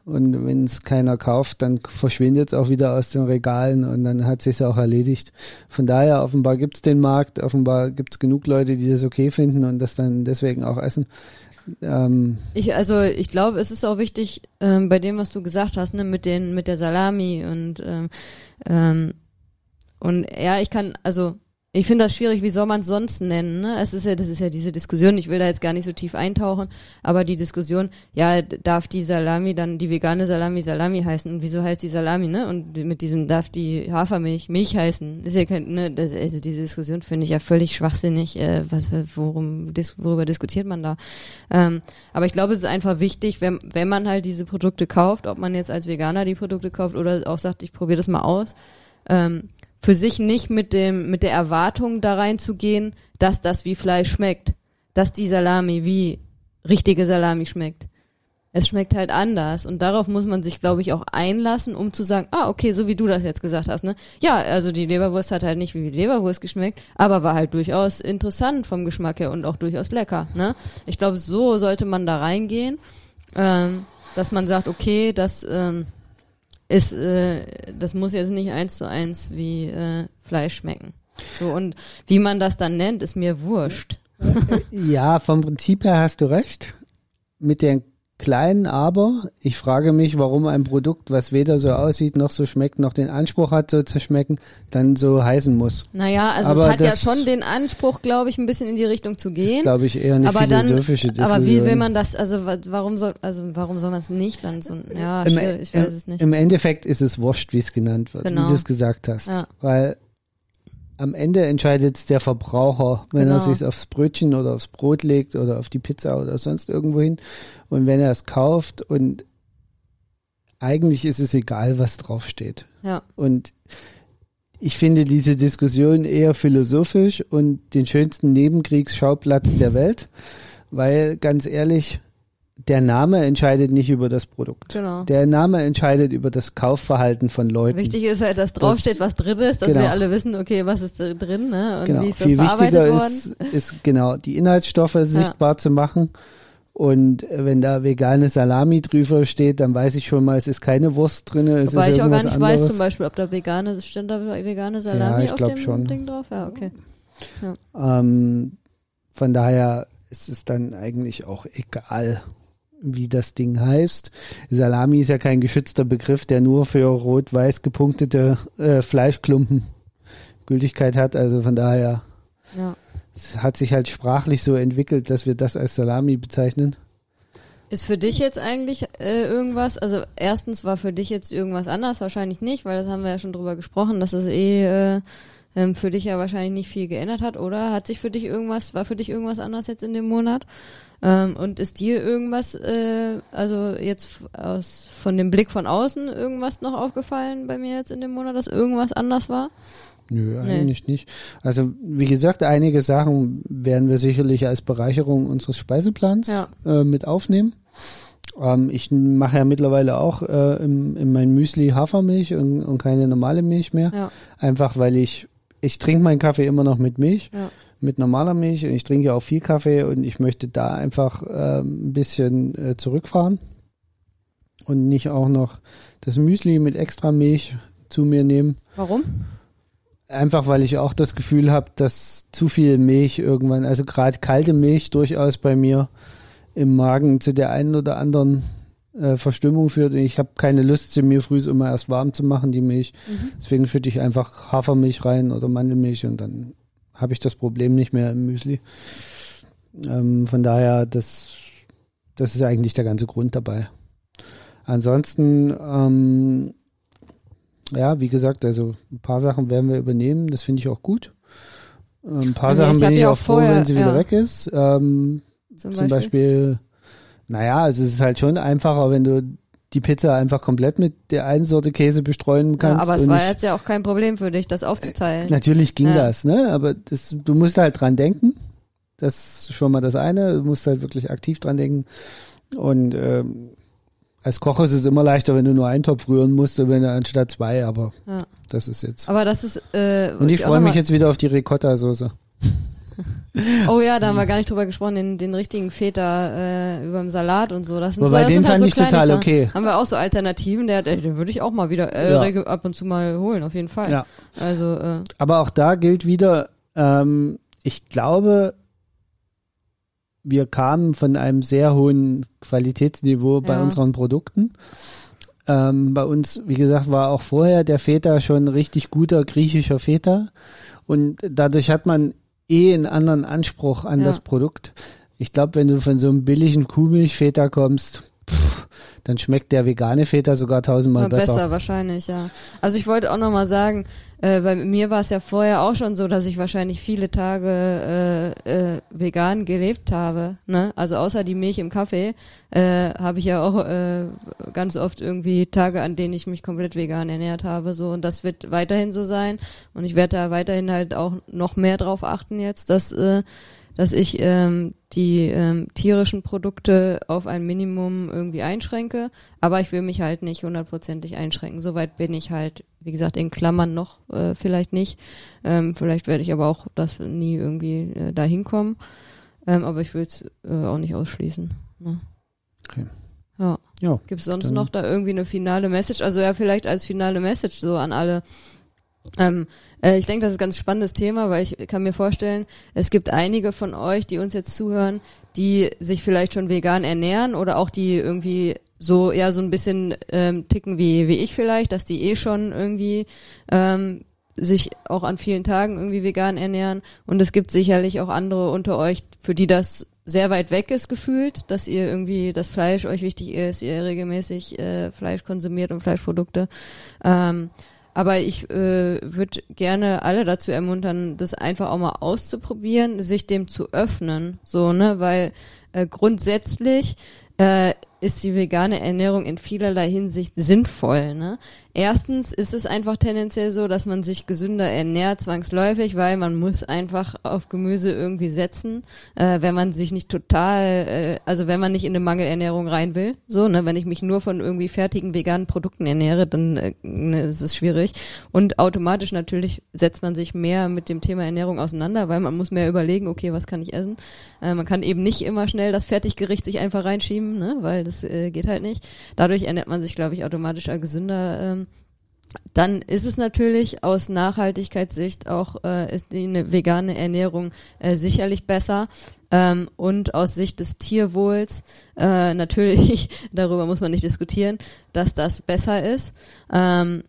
[SPEAKER 3] Und wenn es keiner kauft, dann verschwindet es auch wieder aus den Regalen und dann hat sich auch erledigt. Von daher, offenbar gibt es den Markt, offenbar gibt es genug Leute, die das okay finden und das dann deswegen auch essen. Ähm,
[SPEAKER 2] Ich, also ich glaube, es ist auch wichtig, ähm, bei dem, was du gesagt hast, ne, mit den, mit der Salami und ähm, ähm, und ja, ich kann, also ich finde das schwierig, wie soll man es sonst nennen, ne? Es ist ja, das ist ja diese Diskussion, ich will da jetzt gar nicht so tief eintauchen, aber die Diskussion, ja, darf die Salami dann, die vegane Salami Salami heißen und wieso heißt die Salami, ne? Und mit diesem darf die Hafermilch Milch heißen, ist ja kein, ne, das, also diese Diskussion finde ich ja völlig schwachsinnig, äh, was, worum, dis, worüber diskutiert man da? Ähm, aber ich glaube, es ist einfach wichtig, wenn, wenn man halt diese Produkte kauft, ob man jetzt als Veganer die Produkte kauft oder auch sagt, ich probiere das mal aus, ähm, für sich nicht mit dem, mit der Erwartung da reinzugehen, dass das wie Fleisch schmeckt. Dass die Salami wie richtige Salami schmeckt. Es schmeckt halt anders und darauf muss man sich, glaube ich, auch einlassen, um zu sagen, ah, okay, so wie du das jetzt gesagt hast, ne? Ja, also die Leberwurst hat halt nicht wie die Leberwurst geschmeckt, aber war halt durchaus interessant vom Geschmack her und auch durchaus lecker, ne? Ich glaube, so sollte man da reingehen, ähm, dass man sagt, okay, das ähm, ist, äh, das muss jetzt nicht eins zu eins wie äh, Fleisch schmecken. So und wie man das dann nennt, ist mir wurscht.
[SPEAKER 3] ja, vom Prinzip her hast du recht. Mit den kleinen Aber, ich frage mich, warum ein Produkt, was weder so aussieht noch so schmeckt, noch den Anspruch hat, so zu schmecken, dann so heißen muss.
[SPEAKER 2] Naja, also
[SPEAKER 3] Aber
[SPEAKER 2] es hat ja schon den Anspruch, glaube ich, ein bisschen in die Richtung zu gehen.
[SPEAKER 3] glaube ich, eher eine
[SPEAKER 2] aber dann,
[SPEAKER 3] philosophische Diskussion.
[SPEAKER 2] aber wie will man das, also wa- warum soll, also warum soll man es nicht dann so, ja,
[SPEAKER 3] Im,
[SPEAKER 2] ich weiß es nicht.
[SPEAKER 3] Im Endeffekt ist es wurscht, wie es genannt wird,
[SPEAKER 2] Genau.
[SPEAKER 3] wie du es gesagt hast.
[SPEAKER 2] Ja.
[SPEAKER 3] Weil am Ende entscheidet es der Verbraucher, wenn er
[SPEAKER 2] Genau.
[SPEAKER 3] sich aufs Brötchen oder aufs Brot legt oder auf die Pizza oder sonst irgendwo hin. Und wenn er es kauft und eigentlich ist es egal, was draufsteht.
[SPEAKER 2] Ja,
[SPEAKER 3] Und ich finde diese Diskussion eher philosophisch und den schönsten Nebenkriegsschauplatz der Welt, weil ganz ehrlich, der Name entscheidet nicht über das Produkt.
[SPEAKER 2] genau.
[SPEAKER 3] Der Name entscheidet über das Kaufverhalten von Leuten.
[SPEAKER 2] Wichtig ist halt, dass draufsteht, was drin ist, dass
[SPEAKER 3] genau.
[SPEAKER 2] wir alle wissen, okay, was ist da drin, ne? Und
[SPEAKER 3] genau.
[SPEAKER 2] wie ist das
[SPEAKER 3] Viel
[SPEAKER 2] verarbeitet
[SPEAKER 3] wichtiger
[SPEAKER 2] worden.
[SPEAKER 3] ist, ist genau die Inhaltsstoffe sichtbar zu machen. Und wenn da vegane Salami drüber steht, dann weiß ich schon mal, es ist keine Wurst drin, es
[SPEAKER 2] Wobei
[SPEAKER 3] ist
[SPEAKER 2] ich auch gar nicht
[SPEAKER 3] anderes.
[SPEAKER 2] weiß, zum Beispiel, ob da vegane, stand da vegane Salami
[SPEAKER 3] ich
[SPEAKER 2] auf dem
[SPEAKER 3] schon.
[SPEAKER 2] Ding drauf? Ja, okay.
[SPEAKER 3] Ähm, von daher ist es dann eigentlich auch egal, wie das Ding heißt. Salami ist ja kein geschützter Begriff, der nur für rot-weiß gepunktete äh, Fleischklumpen Gültigkeit hat. Also von daher,
[SPEAKER 2] Ja.
[SPEAKER 3] es hat sich halt sprachlich so entwickelt, dass wir das als Salami bezeichnen.
[SPEAKER 2] Ist für dich jetzt eigentlich äh, irgendwas, also erstens war für dich jetzt irgendwas anders, wahrscheinlich nicht, weil das haben wir ja schon drüber gesprochen, dass es eh äh, ähm, für dich ja wahrscheinlich nicht viel geändert hat, oder? Hat sich für dich irgendwas, war für dich irgendwas anders jetzt in dem Monat? Ähm, und ist dir irgendwas, äh, also jetzt aus von dem Blick von außen irgendwas noch aufgefallen bei mir jetzt in dem Monat, dass irgendwas anders war?
[SPEAKER 3] Nö,
[SPEAKER 2] Nee.
[SPEAKER 3] eigentlich nicht. Also wie gesagt, einige Sachen werden wir sicherlich als Bereicherung unseres Speiseplans
[SPEAKER 2] Ja.
[SPEAKER 3] äh, mit aufnehmen. Ähm, ich mache ja mittlerweile auch äh, im, in mein Müsli Hafermilch und, und keine normale Milch mehr.
[SPEAKER 2] Ja,
[SPEAKER 3] Einfach weil ich, ich trinke meinen Kaffee immer noch mit Milch,
[SPEAKER 2] ja,
[SPEAKER 3] mit normaler Milch und ich trinke auch viel Kaffee und ich möchte da einfach äh, ein bisschen äh, zurückfahren und nicht auch noch das Müsli mit extra Milch zu mir nehmen.
[SPEAKER 2] Warum?
[SPEAKER 3] Einfach weil ich auch das Gefühl habe, dass zu viel Milch irgendwann, also gerade kalte Milch durchaus bei mir im Magen zu der einen oder anderen äh, Verstimmung führt. Und ich habe keine Lust, sie mir früh immer erst warm zu machen, die Milch.
[SPEAKER 2] Mhm.
[SPEAKER 3] Deswegen schütte ich einfach Hafermilch rein oder Mandelmilch und dann habe ich das Problem nicht mehr im Müsli. Ähm, von daher, das, das ist eigentlich der ganze Grund dabei. Ansonsten, ähm, ja, wie gesagt, also ein paar Sachen werden wir übernehmen, das finde ich auch gut. Ähm, Ein paar
[SPEAKER 2] Also
[SPEAKER 3] Sachen bin ich auch
[SPEAKER 2] auch
[SPEAKER 3] froh,
[SPEAKER 2] vorher-
[SPEAKER 3] wenn sie wieder
[SPEAKER 2] ja.
[SPEAKER 3] weg ist. Ähm,
[SPEAKER 2] Zum,
[SPEAKER 3] zum
[SPEAKER 2] Beispiel?
[SPEAKER 3] Beispiel, naja, also es ist halt schon einfacher, wenn du die Pizza einfach komplett mit der einen Sorte Käse bestreuen kannst.
[SPEAKER 2] Ja, aber es war
[SPEAKER 3] nicht-
[SPEAKER 2] jetzt ja auch kein Problem für dich, das aufzuteilen.
[SPEAKER 3] Natürlich ging
[SPEAKER 2] Ja.
[SPEAKER 3] das, ne? Aber das, du musst halt dran denken. Das ist schon mal das eine. Du musst halt wirklich aktiv dran denken. Und ähm, als Koch ist es immer leichter, wenn du nur einen Topf rühren musst, wenn du anstatt zwei. Aber
[SPEAKER 2] Ja.
[SPEAKER 3] das ist jetzt.
[SPEAKER 2] Aber das ist. Äh,
[SPEAKER 3] Und ich freue mich jetzt wieder auf die Ricotta-Soße.
[SPEAKER 2] Oh ja, da haben wir gar nicht drüber gesprochen, den, den richtigen Feta äh, über dem Salat und so. Das sind
[SPEAKER 3] Wobei,
[SPEAKER 2] so, das
[SPEAKER 3] den
[SPEAKER 2] sind halt
[SPEAKER 3] fand
[SPEAKER 2] so
[SPEAKER 3] ich total
[SPEAKER 2] Sachen.
[SPEAKER 3] okay.
[SPEAKER 2] Haben wir auch so Alternativen, der, der, den würde ich auch mal wieder äh,
[SPEAKER 3] Ja.
[SPEAKER 2] ab und zu mal holen, auf jeden Fall.
[SPEAKER 3] Ja.
[SPEAKER 2] Also, äh,
[SPEAKER 3] Aber auch da gilt wieder, ähm, ich glaube, wir kamen von einem sehr hohen Qualitätsniveau bei
[SPEAKER 2] Ja.
[SPEAKER 3] unseren Produkten. Ähm, bei uns, wie gesagt, war auch vorher der Feta schon richtig guter griechischer Feta. Und dadurch hat man eh einen anderen Anspruch an
[SPEAKER 2] Ja.
[SPEAKER 3] das Produkt. Ich glaube, wenn du von so einem billigen Kuhmilchfeta kommst, dann schmeckt der vegane Feta sogar tausendmal
[SPEAKER 2] mal besser.
[SPEAKER 3] besser.
[SPEAKER 2] wahrscheinlich, ja. Also ich wollte auch noch mal sagen, äh, bei mir war es ja vorher auch schon so, dass ich wahrscheinlich viele Tage äh, äh, vegan gelebt habe. Ne? Also außer die Milch im Kaffee äh, habe ich ja auch äh, ganz oft irgendwie Tage, an denen ich mich komplett vegan ernährt habe. So und das wird weiterhin so sein. Und ich werde da weiterhin halt auch noch mehr drauf achten jetzt, dass äh, dass ich ähm, die ähm, tierischen Produkte auf ein Minimum irgendwie einschränke, aber ich will mich halt nicht hundertprozentig einschränken. Soweit bin ich halt, wie gesagt, in Klammern noch äh, vielleicht nicht. Ähm, vielleicht werde ich aber auch das nie irgendwie äh, da hinkommen. Ähm, aber ich will es äh, auch nicht ausschließen. Ne?
[SPEAKER 3] Okay.
[SPEAKER 2] Ja.
[SPEAKER 3] Ja,
[SPEAKER 2] Gibt es sonst noch da irgendwie eine finale Message? Also ja, vielleicht als finale Message so an alle. Ähm, äh, ich denke, das ist ein ganz spannendes Thema, weil ich kann mir vorstellen, es gibt einige von euch, die uns jetzt zuhören, die sich vielleicht schon vegan ernähren oder auch die irgendwie so ja so ein bisschen ähm, ticken wie wie ich vielleicht, dass die eh schon irgendwie ähm, sich auch an vielen Tagen irgendwie vegan ernähren und es gibt sicherlich auch andere unter euch, für die das sehr weit weg ist gefühlt, dass ihr irgendwie das Fleisch euch wichtig ist, ihr regelmäßig äh, Fleisch konsumiert und Fleischprodukte. Ähm, aber ich äh, würde gerne alle dazu ermuntern, das einfach auch mal auszuprobieren, sich dem zu öffnen, so ne, weil äh, grundsätzlich äh, ist die vegane Ernährung in vielerlei Hinsicht sinnvoll. Ne? Erstens ist es einfach tendenziell so, dass man sich gesünder ernährt, zwangsläufig, weil man muss einfach auf Gemüse irgendwie setzen, äh, wenn man sich nicht total, äh, also wenn man nicht in eine Mangelernährung rein will. So, ne, wenn ich mich nur von irgendwie fertigen veganen Produkten ernähre, dann äh, ne, ist es schwierig. Und automatisch natürlich setzt man sich mehr mit dem Thema Ernährung auseinander, weil man muss mehr überlegen, okay, was kann ich essen? Äh, man kann eben nicht immer schnell das Fertiggericht sich einfach reinschieben, ne, weil das äh, geht halt nicht. Dadurch ernährt man sich, glaube ich, automatisch gesünder. Ähm, dann ist es natürlich aus Nachhaltigkeitssicht auch äh, ist die eine vegane Ernährung äh, sicherlich besser ähm, und aus Sicht des Tierwohls äh, natürlich darüber muss man nicht diskutieren, dass das besser ist. Ähm,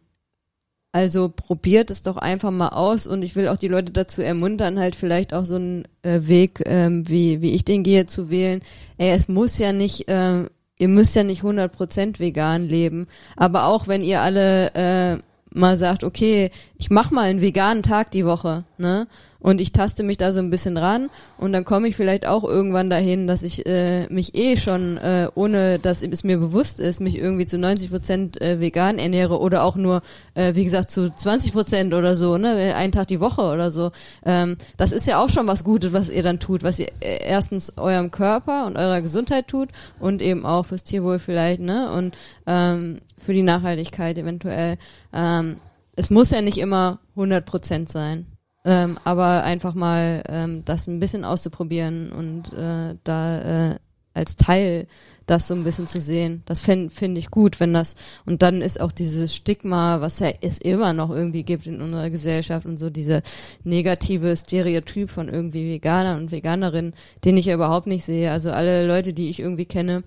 [SPEAKER 2] Also probiert es doch einfach mal aus und ich will auch die Leute dazu ermuntern, halt vielleicht auch so einen äh, Weg, ähm, wie, wie ich den gehe, zu wählen. Ey, es muss ja nicht, äh, ihr müsst ja nicht 100% vegan leben, aber auch wenn ihr alle äh, mal sagt, okay, ich mach mal einen veganen Tag die Woche, ne? Und ich taste mich da so ein bisschen ran und dann komme ich vielleicht auch irgendwann dahin, dass ich äh, mich eh schon, äh, ohne dass es mir bewusst ist, mich irgendwie zu 90 Prozent äh, vegan ernähre oder auch nur, äh, wie gesagt, zu 20 Prozent oder so, ne, einen Tag die Woche oder so. Ähm, das ist ja auch schon was Gutes, was ihr dann tut, was ihr äh, erstens eurem Körper und eurer Gesundheit tut und eben auch fürs Tierwohl vielleicht, ne, und ähm, für die Nachhaltigkeit eventuell. Ähm, es muss ja nicht immer 100 Prozent sein. Ähm, aber einfach mal ähm, das ein bisschen auszuprobieren und äh, da äh, als Teil das so ein bisschen zu sehen. Das finde find ich gut, wenn das, und dann ist auch dieses Stigma, was ja es immer noch irgendwie gibt in unserer Gesellschaft und so diese negative Stereotyp von irgendwie Veganer und Veganerinnen, den ich ja überhaupt nicht sehe. Also alle Leute, die ich irgendwie kenne,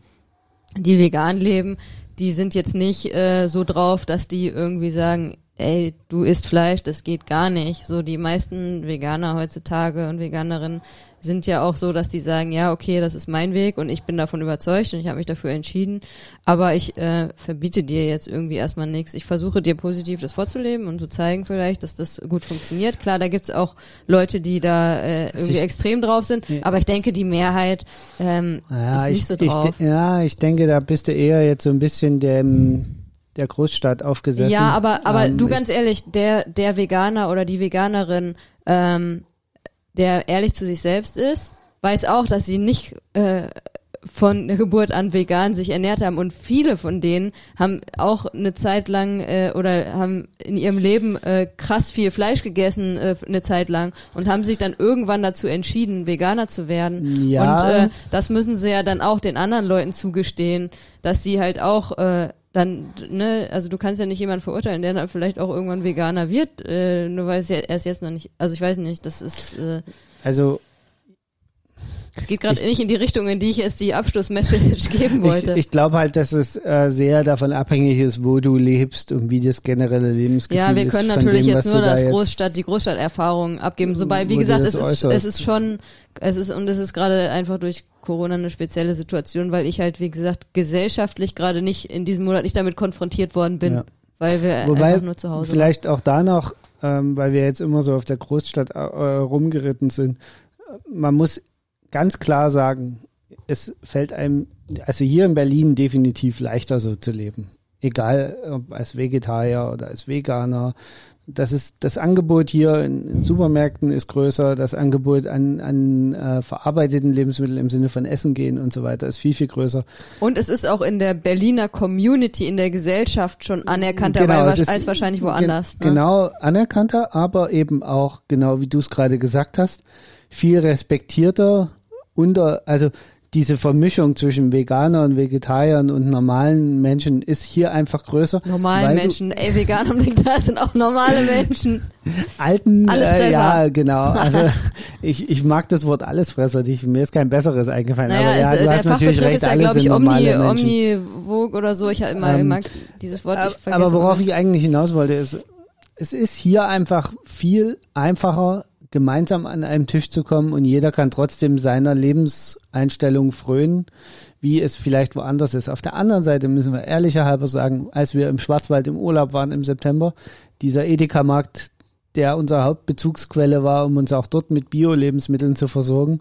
[SPEAKER 2] die vegan leben, die sind jetzt nicht äh, so drauf, dass die irgendwie sagen, ey, du isst Fleisch, das geht gar nicht. So die meisten Veganer heutzutage und Veganerinnen sind ja auch so, dass die sagen, ja, okay, das ist mein Weg und ich bin davon überzeugt und ich habe mich dafür entschieden, aber ich äh, verbiete dir jetzt irgendwie erstmal nichts. Ich versuche dir positiv das vorzuleben und zu zeigen vielleicht, dass das gut funktioniert. Klar, da gibt's auch Leute, die da äh, irgendwie ich, extrem drauf sind, ja. aber ich denke, die Mehrheit ähm, ja, ist nicht
[SPEAKER 3] ich,
[SPEAKER 2] so drauf.
[SPEAKER 3] Ich, ja, ich denke, da bist du eher jetzt so ein bisschen dem der Großstadt aufgesessen.
[SPEAKER 2] Ja, aber, aber ähm, du ganz ehrlich, der, der Veganer oder die Veganerin, ähm, der ehrlich zu sich selbst ist, weiß auch, dass sie nicht äh, von der Geburt an vegan sich ernährt haben und viele von denen haben auch eine Zeit lang äh, oder haben in ihrem Leben äh, krass viel Fleisch gegessen äh, eine Zeit lang und haben sich dann irgendwann dazu entschieden, Veganer zu werden. Ja. Und äh, das müssen sie ja dann auch den anderen Leuten zugestehen, dass sie halt auch äh, dann, ne, also du kannst ja nicht jemanden verurteilen, der dann vielleicht auch irgendwann Veganer wird, äh, nur weil es ja erst jetzt noch nicht, also ich weiß nicht, das ist. Äh,
[SPEAKER 3] also.
[SPEAKER 2] Es geht gerade nicht in die Richtung, in die ich jetzt die Abschlussmessage geben wollte.
[SPEAKER 3] Ich, ich glaube halt, dass es äh, sehr davon abhängig ist, wo du lebst und wie das generelle Lebensgefühl ist.
[SPEAKER 2] Ja, wir können natürlich dem, jetzt nur das Großstadt, die Großstadterfahrung abgeben. Sobald, wie gesagt, es ist, es ist schon, es ist, und es ist gerade einfach durch Corona eine spezielle Situation, weil ich halt, wie gesagt, gesellschaftlich gerade nicht in diesem Monat nicht damit konfrontiert worden bin, ja. weil wir Wobei einfach nur zu Hause
[SPEAKER 3] Vielleicht waren. auch da noch, ähm, weil wir jetzt immer so auf der Großstadt äh, rumgeritten sind, man muss ganz klar sagen, es fällt einem, also hier in Berlin definitiv leichter so zu leben. Egal ob als Vegetarier oder als Veganer das ist das Angebot hier in, in, Supermärkten ist größer, das Angebot an, an äh, verarbeiteten Lebensmitteln im Sinne von Essen gehen und so weiter ist viel, viel größer.
[SPEAKER 2] Und es ist auch in der Berliner Community, in der Gesellschaft schon anerkannter genau, als, als wahrscheinlich woanders.
[SPEAKER 3] Ge ne? Genau, anerkannter, aber eben auch, genau wie du es gerade gesagt hast, viel respektierter unter, also diese Vermischung zwischen Veganer und Vegetariern und normalen Menschen ist hier einfach größer.
[SPEAKER 2] Normalen Menschen, ey, Veganer und Vegetarier sind auch normale Menschen.
[SPEAKER 3] Alten, äh, ja, genau. Also ich, ich mag das Wort Allesfresser, ich, mir ist kein besseres eingefallen.
[SPEAKER 2] Naja,
[SPEAKER 3] aber ja, du
[SPEAKER 2] der
[SPEAKER 3] hast natürlich recht,
[SPEAKER 2] ist ja, glaube ich, Omni, Omnivog oder so. Ich habe immer ähm, mag dieses Wort
[SPEAKER 3] nicht vergessen. Aber worauf ich eigentlich hinaus wollte, ist, es ist hier einfach viel einfacher, gemeinsam an einem Tisch zu kommen und jeder kann trotzdem seiner Lebenseinstellung frönen, wie es vielleicht woanders ist. Auf der anderen Seite müssen wir ehrlicher halber sagen, als wir im Schwarzwald im Urlaub waren im September, dieser Edeka-Markt, der unsere Hauptbezugsquelle war, um uns auch dort mit Bio-Lebensmitteln zu versorgen,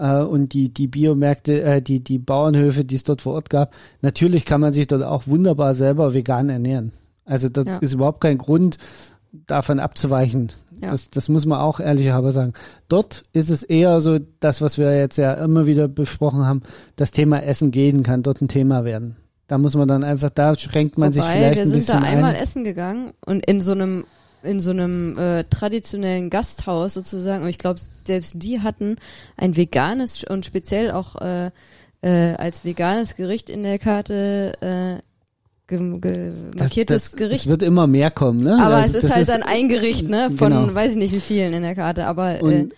[SPEAKER 3] äh, und die, die Biomärkte, äh, die, die Bauernhöfe, die es dort vor Ort gab, natürlich kann man sich dort auch wunderbar selber vegan ernähren. Also das ja. ist überhaupt kein Grund, davon abzuweichen. Ja. Das, das muss man auch ehrlicherweise sagen. Dort ist es eher so, das, was wir jetzt ja immer wieder besprochen haben, das Thema Essen gehen kann dort ein Thema werden. Da muss man dann einfach, da schränkt man Wobei, sich vielleicht ein bisschen
[SPEAKER 2] ein. Wir sind da einmal
[SPEAKER 3] ein.
[SPEAKER 2] essen gegangen und in so einem in so einem äh, traditionellen Gasthaus sozusagen und ich glaube selbst die hatten ein veganes und speziell auch äh, äh, als veganes Gericht in der Karte äh, markiertes das, das, Gericht.
[SPEAKER 3] Es wird immer mehr kommen, ne?
[SPEAKER 2] Aber das, es ist halt ist, dann ein Gericht, ne? Von genau. weiß ich nicht wie vielen in der Karte, aber Und, äh,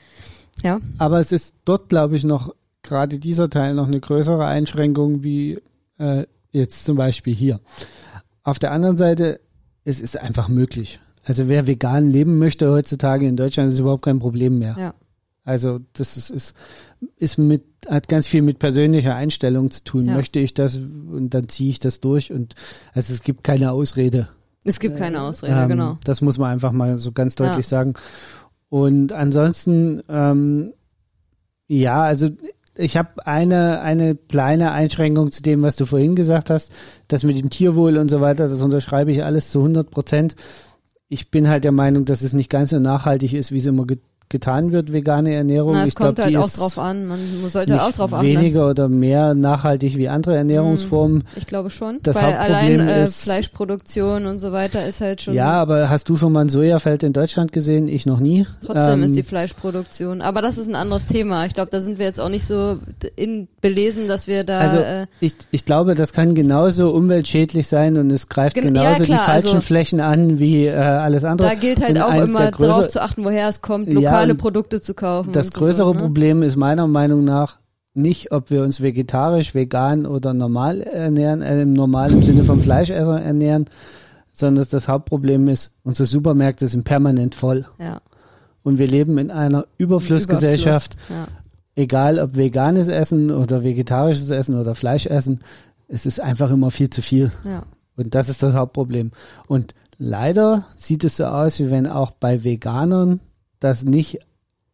[SPEAKER 2] ja.
[SPEAKER 3] Aber es ist dort, glaube ich, noch gerade dieser Teil noch eine größere Einschränkung wie äh, jetzt zum Beispiel hier. Auf der anderen Seite, es ist einfach möglich. Also wer vegan leben möchte heutzutage in Deutschland, ist überhaupt kein Problem mehr.
[SPEAKER 2] Ja.
[SPEAKER 3] Also das ist, ist, ist mit, hat ganz viel mit persönlicher Einstellung zu tun.
[SPEAKER 2] Ja.
[SPEAKER 3] Möchte ich das und dann ziehe ich das durch und also es gibt keine Ausrede.
[SPEAKER 2] Es gibt keine Ausrede,
[SPEAKER 3] Ähm,
[SPEAKER 2] genau.
[SPEAKER 3] Das muss man einfach mal so ganz deutlich
[SPEAKER 2] Ja.
[SPEAKER 3] sagen. Und ansonsten, ähm, ja, also ich habe eine, eine kleine Einschränkung zu dem, was du vorhin gesagt hast. Das mit dem Tierwohl und so weiter, das unterschreibe ich alles zu 100 Prozent. Ich bin halt der Meinung, dass es nicht ganz so nachhaltig ist, wie es immer getan wird, vegane Ernährung.
[SPEAKER 2] Na, es
[SPEAKER 3] ich glaub,
[SPEAKER 2] kommt halt
[SPEAKER 3] die
[SPEAKER 2] auch drauf an. Man sollte
[SPEAKER 3] nicht
[SPEAKER 2] auch drauf achten. ne?
[SPEAKER 3] weniger oder mehr nachhaltig wie andere Ernährungsformen.
[SPEAKER 2] Ich glaube schon.
[SPEAKER 3] Das
[SPEAKER 2] weil
[SPEAKER 3] Hauptproblem
[SPEAKER 2] allein äh,
[SPEAKER 3] ist-
[SPEAKER 2] Fleischproduktion und so weiter ist halt schon.
[SPEAKER 3] Ja, aber hast du schon mal ein Sojafeld in Deutschland gesehen? Ich noch nie.
[SPEAKER 2] Trotzdem
[SPEAKER 3] Ähm,
[SPEAKER 2] ist die Fleischproduktion. Aber das ist ein anderes Thema. Ich glaube, da sind wir jetzt auch nicht so in belesen, dass wir da.
[SPEAKER 3] Also
[SPEAKER 2] äh,
[SPEAKER 3] ich, ich glaube, das kann genauso umweltschädlich sein und es greift
[SPEAKER 2] Gen-
[SPEAKER 3] genauso
[SPEAKER 2] ja, klar,
[SPEAKER 3] die falschen
[SPEAKER 2] also-
[SPEAKER 3] Flächen an wie äh, alles andere.
[SPEAKER 2] da gilt halt
[SPEAKER 3] Und
[SPEAKER 2] auch immer darauf zu achten, woher es kommt,
[SPEAKER 3] Ja,
[SPEAKER 2] lokale
[SPEAKER 3] und
[SPEAKER 2] Produkte zu kaufen.
[SPEAKER 3] Das
[SPEAKER 2] und so,
[SPEAKER 3] größere
[SPEAKER 2] ne?
[SPEAKER 3] Problem ist meiner Meinung nach nicht, ob wir uns vegetarisch, vegan oder normal ernähren, äh, im Sinne von Fleischesser ernähren, sondern das Hauptproblem ist, unsere Supermärkte sind permanent voll.
[SPEAKER 2] Ja.
[SPEAKER 3] Und wir leben in einer Überflussgesellschaft,
[SPEAKER 2] Überfluss,
[SPEAKER 3] egal ob veganes Essen oder vegetarisches Essen oder Fleischessen, es ist einfach immer viel zu viel.
[SPEAKER 2] Ja.
[SPEAKER 3] Und das ist das Hauptproblem. Und leider sieht es so aus, wie wenn auch bei Veganern das nicht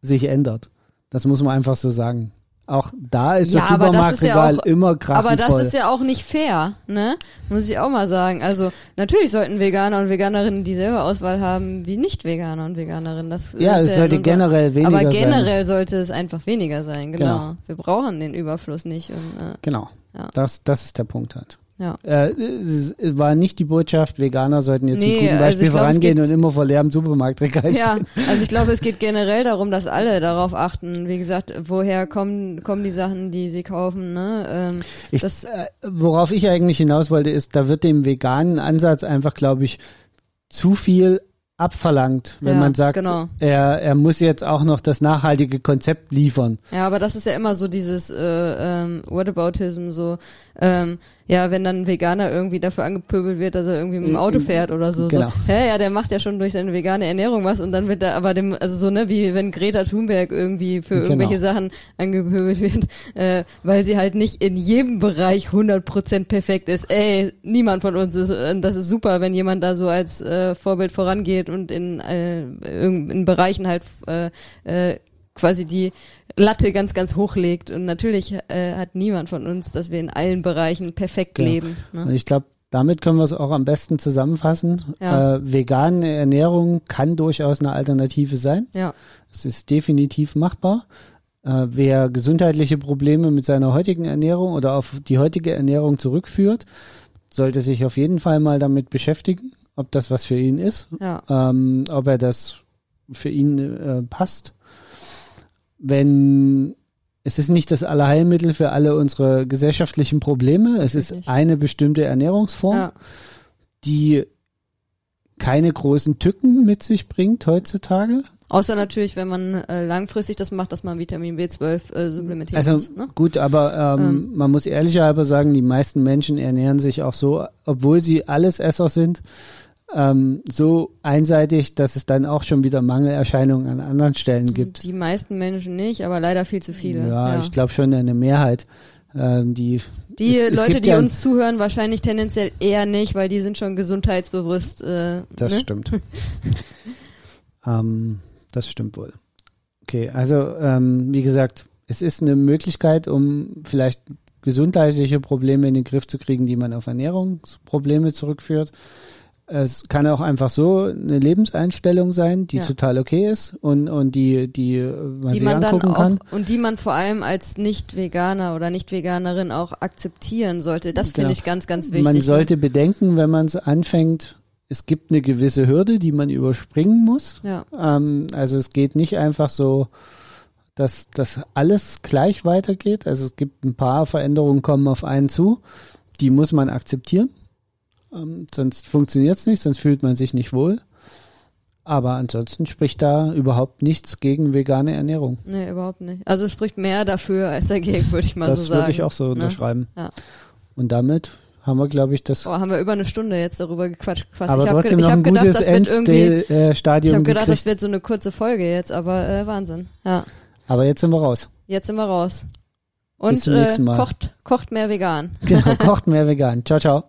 [SPEAKER 3] sich ändert. Das muss man einfach so sagen. Auch da ist
[SPEAKER 2] Ja,
[SPEAKER 3] das
[SPEAKER 2] aber das ja
[SPEAKER 3] Supermarktregal
[SPEAKER 2] auch-
[SPEAKER 3] immer
[SPEAKER 2] Aber das ist ja auch nicht fair, ne? Muss ich auch mal sagen. Also natürlich sollten Veganer und Veganerinnen dieselbe Auswahl haben wie Nicht-Veganer und Veganerinnen. Das
[SPEAKER 3] ja,
[SPEAKER 2] ist
[SPEAKER 3] es sollte
[SPEAKER 2] unserer-
[SPEAKER 3] generell weniger
[SPEAKER 2] Aber
[SPEAKER 3] sein.
[SPEAKER 2] generell sollte es einfach weniger sein, genau.
[SPEAKER 3] Genau.
[SPEAKER 2] Wir brauchen den Überfluss nicht. Und, äh,
[SPEAKER 3] Genau.
[SPEAKER 2] Ja.
[SPEAKER 3] Das, das ist der Punkt halt.
[SPEAKER 2] Ja.
[SPEAKER 3] Äh, es war nicht die Botschaft, Veganer sollten jetzt
[SPEAKER 2] Nee,
[SPEAKER 3] mit gutem
[SPEAKER 2] also
[SPEAKER 3] Beispiel
[SPEAKER 2] ich glaub,
[SPEAKER 3] vorangehen und immer vor leerem Supermarktregal
[SPEAKER 2] Ja, also ich glaube, es geht generell darum, dass alle darauf achten. Wie gesagt, woher kommen, kommen die Sachen, die sie kaufen, ne? Ähm,
[SPEAKER 3] Ich,
[SPEAKER 2] das,
[SPEAKER 3] äh, worauf ich eigentlich hinaus wollte, ist, da wird dem veganen Ansatz einfach, glaube ich, zu viel abverlangt, wenn
[SPEAKER 2] Ja,
[SPEAKER 3] man sagt,
[SPEAKER 2] genau.
[SPEAKER 3] er, er muss jetzt auch noch das nachhaltige Konzept liefern.
[SPEAKER 2] Ja, aber das ist ja immer so dieses äh, ähm, Whataboutism, so ähm, ja, wenn dann ein Veganer irgendwie dafür angepöbelt wird, dass er irgendwie mit dem Auto fährt oder so,
[SPEAKER 3] Genau.
[SPEAKER 2] so, hä, ja, der macht ja schon durch seine vegane Ernährung was und dann wird da aber dem, also so, ne, wie wenn Greta Thunberg irgendwie für
[SPEAKER 3] Genau.
[SPEAKER 2] irgendwelche Sachen angepöbelt wird, äh, weil sie halt nicht in jedem Bereich 100% perfekt ist. Ey, niemand von uns ist, äh, das ist super, wenn jemand da so als äh, Vorbild vorangeht und in, äh, in Bereichen halt äh, äh, quasi die Latte ganz, ganz hoch legt. Und natürlich äh, hat niemand von uns, dass wir in allen Bereichen perfekt
[SPEAKER 3] Genau.
[SPEAKER 2] leben.
[SPEAKER 3] Und
[SPEAKER 2] Ne?
[SPEAKER 3] ich glaube, damit können wir es auch am besten zusammenfassen.
[SPEAKER 2] Ja.
[SPEAKER 3] Äh, vegane Ernährung kann durchaus eine Alternative sein.
[SPEAKER 2] Ja,
[SPEAKER 3] Es ist definitiv machbar. Äh, wer gesundheitliche Probleme mit seiner heutigen Ernährung oder auf die heutige Ernährung zurückführt, sollte sich auf jeden Fall mal damit beschäftigen, ob das was für ihn ist,
[SPEAKER 2] ja,
[SPEAKER 3] ähm, ob er das für ihn äh, passt. Wenn es ist nicht das Allerheilmittel für alle unsere gesellschaftlichen Probleme, es ist
[SPEAKER 2] Richtig.
[SPEAKER 3] eine bestimmte Ernährungsform,
[SPEAKER 2] ja,
[SPEAKER 3] die keine großen Tücken mit sich bringt heutzutage.
[SPEAKER 2] Außer natürlich, wenn man äh, langfristig das macht, dass man Vitamin B12 äh, supplementieren
[SPEAKER 3] Also
[SPEAKER 2] muss. Ne?
[SPEAKER 3] gut, aber ähm,
[SPEAKER 2] Ähm.
[SPEAKER 3] man muss ehrlicherhalber sagen, die meisten Menschen ernähren sich auch so, obwohl sie Allesesser sind, ähm, so einseitig, dass es dann auch schon wieder Mangelerscheinungen an anderen Stellen gibt.
[SPEAKER 2] Die meisten Menschen nicht, aber leider viel zu viele.
[SPEAKER 3] Ja,
[SPEAKER 2] Ja,
[SPEAKER 3] ich glaube schon eine Mehrheit, ähm, die
[SPEAKER 2] Die
[SPEAKER 3] es, es
[SPEAKER 2] Leute,
[SPEAKER 3] gibt
[SPEAKER 2] die
[SPEAKER 3] ja,
[SPEAKER 2] uns zuhören, wahrscheinlich tendenziell eher nicht, weil die sind schon gesundheitsbewusst. Äh,
[SPEAKER 3] Das
[SPEAKER 2] ne?
[SPEAKER 3] stimmt. ähm, das stimmt wohl. Okay, also ähm, wie gesagt, es ist eine Möglichkeit, um vielleicht gesundheitliche Probleme in den Griff zu kriegen, die man auf Ernährungsprobleme zurückführt. Es kann auch einfach so eine Lebenseinstellung sein, die
[SPEAKER 2] Ja.
[SPEAKER 3] total okay ist und, und die, die man
[SPEAKER 2] die
[SPEAKER 3] sich
[SPEAKER 2] man dann
[SPEAKER 3] angucken
[SPEAKER 2] auch
[SPEAKER 3] kann.
[SPEAKER 2] und die man vor allem als Nicht-Veganer oder Nicht-Veganerin auch akzeptieren sollte. Das finde
[SPEAKER 3] Genau.
[SPEAKER 2] ich ganz, ganz wichtig.
[SPEAKER 3] Man
[SPEAKER 2] ne?
[SPEAKER 3] sollte bedenken, wenn man es anfängt, es gibt eine gewisse Hürde, die man überspringen muss.
[SPEAKER 2] Ja,
[SPEAKER 3] Ähm, also es geht nicht einfach so, dass, dass alles gleich weitergeht. Also es gibt ein paar Veränderungen kommen auf einen zu. Die muss man akzeptieren. Ähm, sonst funktioniert es nicht, sonst fühlt man sich nicht wohl. Aber ansonsten spricht da überhaupt nichts gegen vegane Ernährung.
[SPEAKER 2] nee, überhaupt nicht. Also spricht mehr dafür als dagegen, würde ich mal
[SPEAKER 3] das
[SPEAKER 2] so sagen.
[SPEAKER 3] würde ich auch so
[SPEAKER 2] ne?
[SPEAKER 3] unterschreiben.
[SPEAKER 2] Ja.
[SPEAKER 3] Und damit haben wir, glaube ich, das.
[SPEAKER 2] Oh, haben wir über eine Stunde jetzt darüber gequatscht. Quasi.
[SPEAKER 3] aber
[SPEAKER 2] ich habe
[SPEAKER 3] trotzdem
[SPEAKER 2] ich hab
[SPEAKER 3] ein
[SPEAKER 2] gedacht,
[SPEAKER 3] gutes
[SPEAKER 2] das wird irgendwie.
[SPEAKER 3] Endstadium
[SPEAKER 2] Ich habe gedacht, das
[SPEAKER 3] gekriegt.
[SPEAKER 2] wird so eine kurze Folge jetzt, aber äh, Wahnsinn. Ja,
[SPEAKER 3] Aber jetzt sind wir raus.
[SPEAKER 2] jetzt sind wir raus.
[SPEAKER 3] Bis
[SPEAKER 2] Und
[SPEAKER 3] zum
[SPEAKER 2] äh,
[SPEAKER 3] nächsten Mal.
[SPEAKER 2] kocht, kocht mehr vegan.
[SPEAKER 3] Genau, kocht mehr vegan. Ciao, ciao.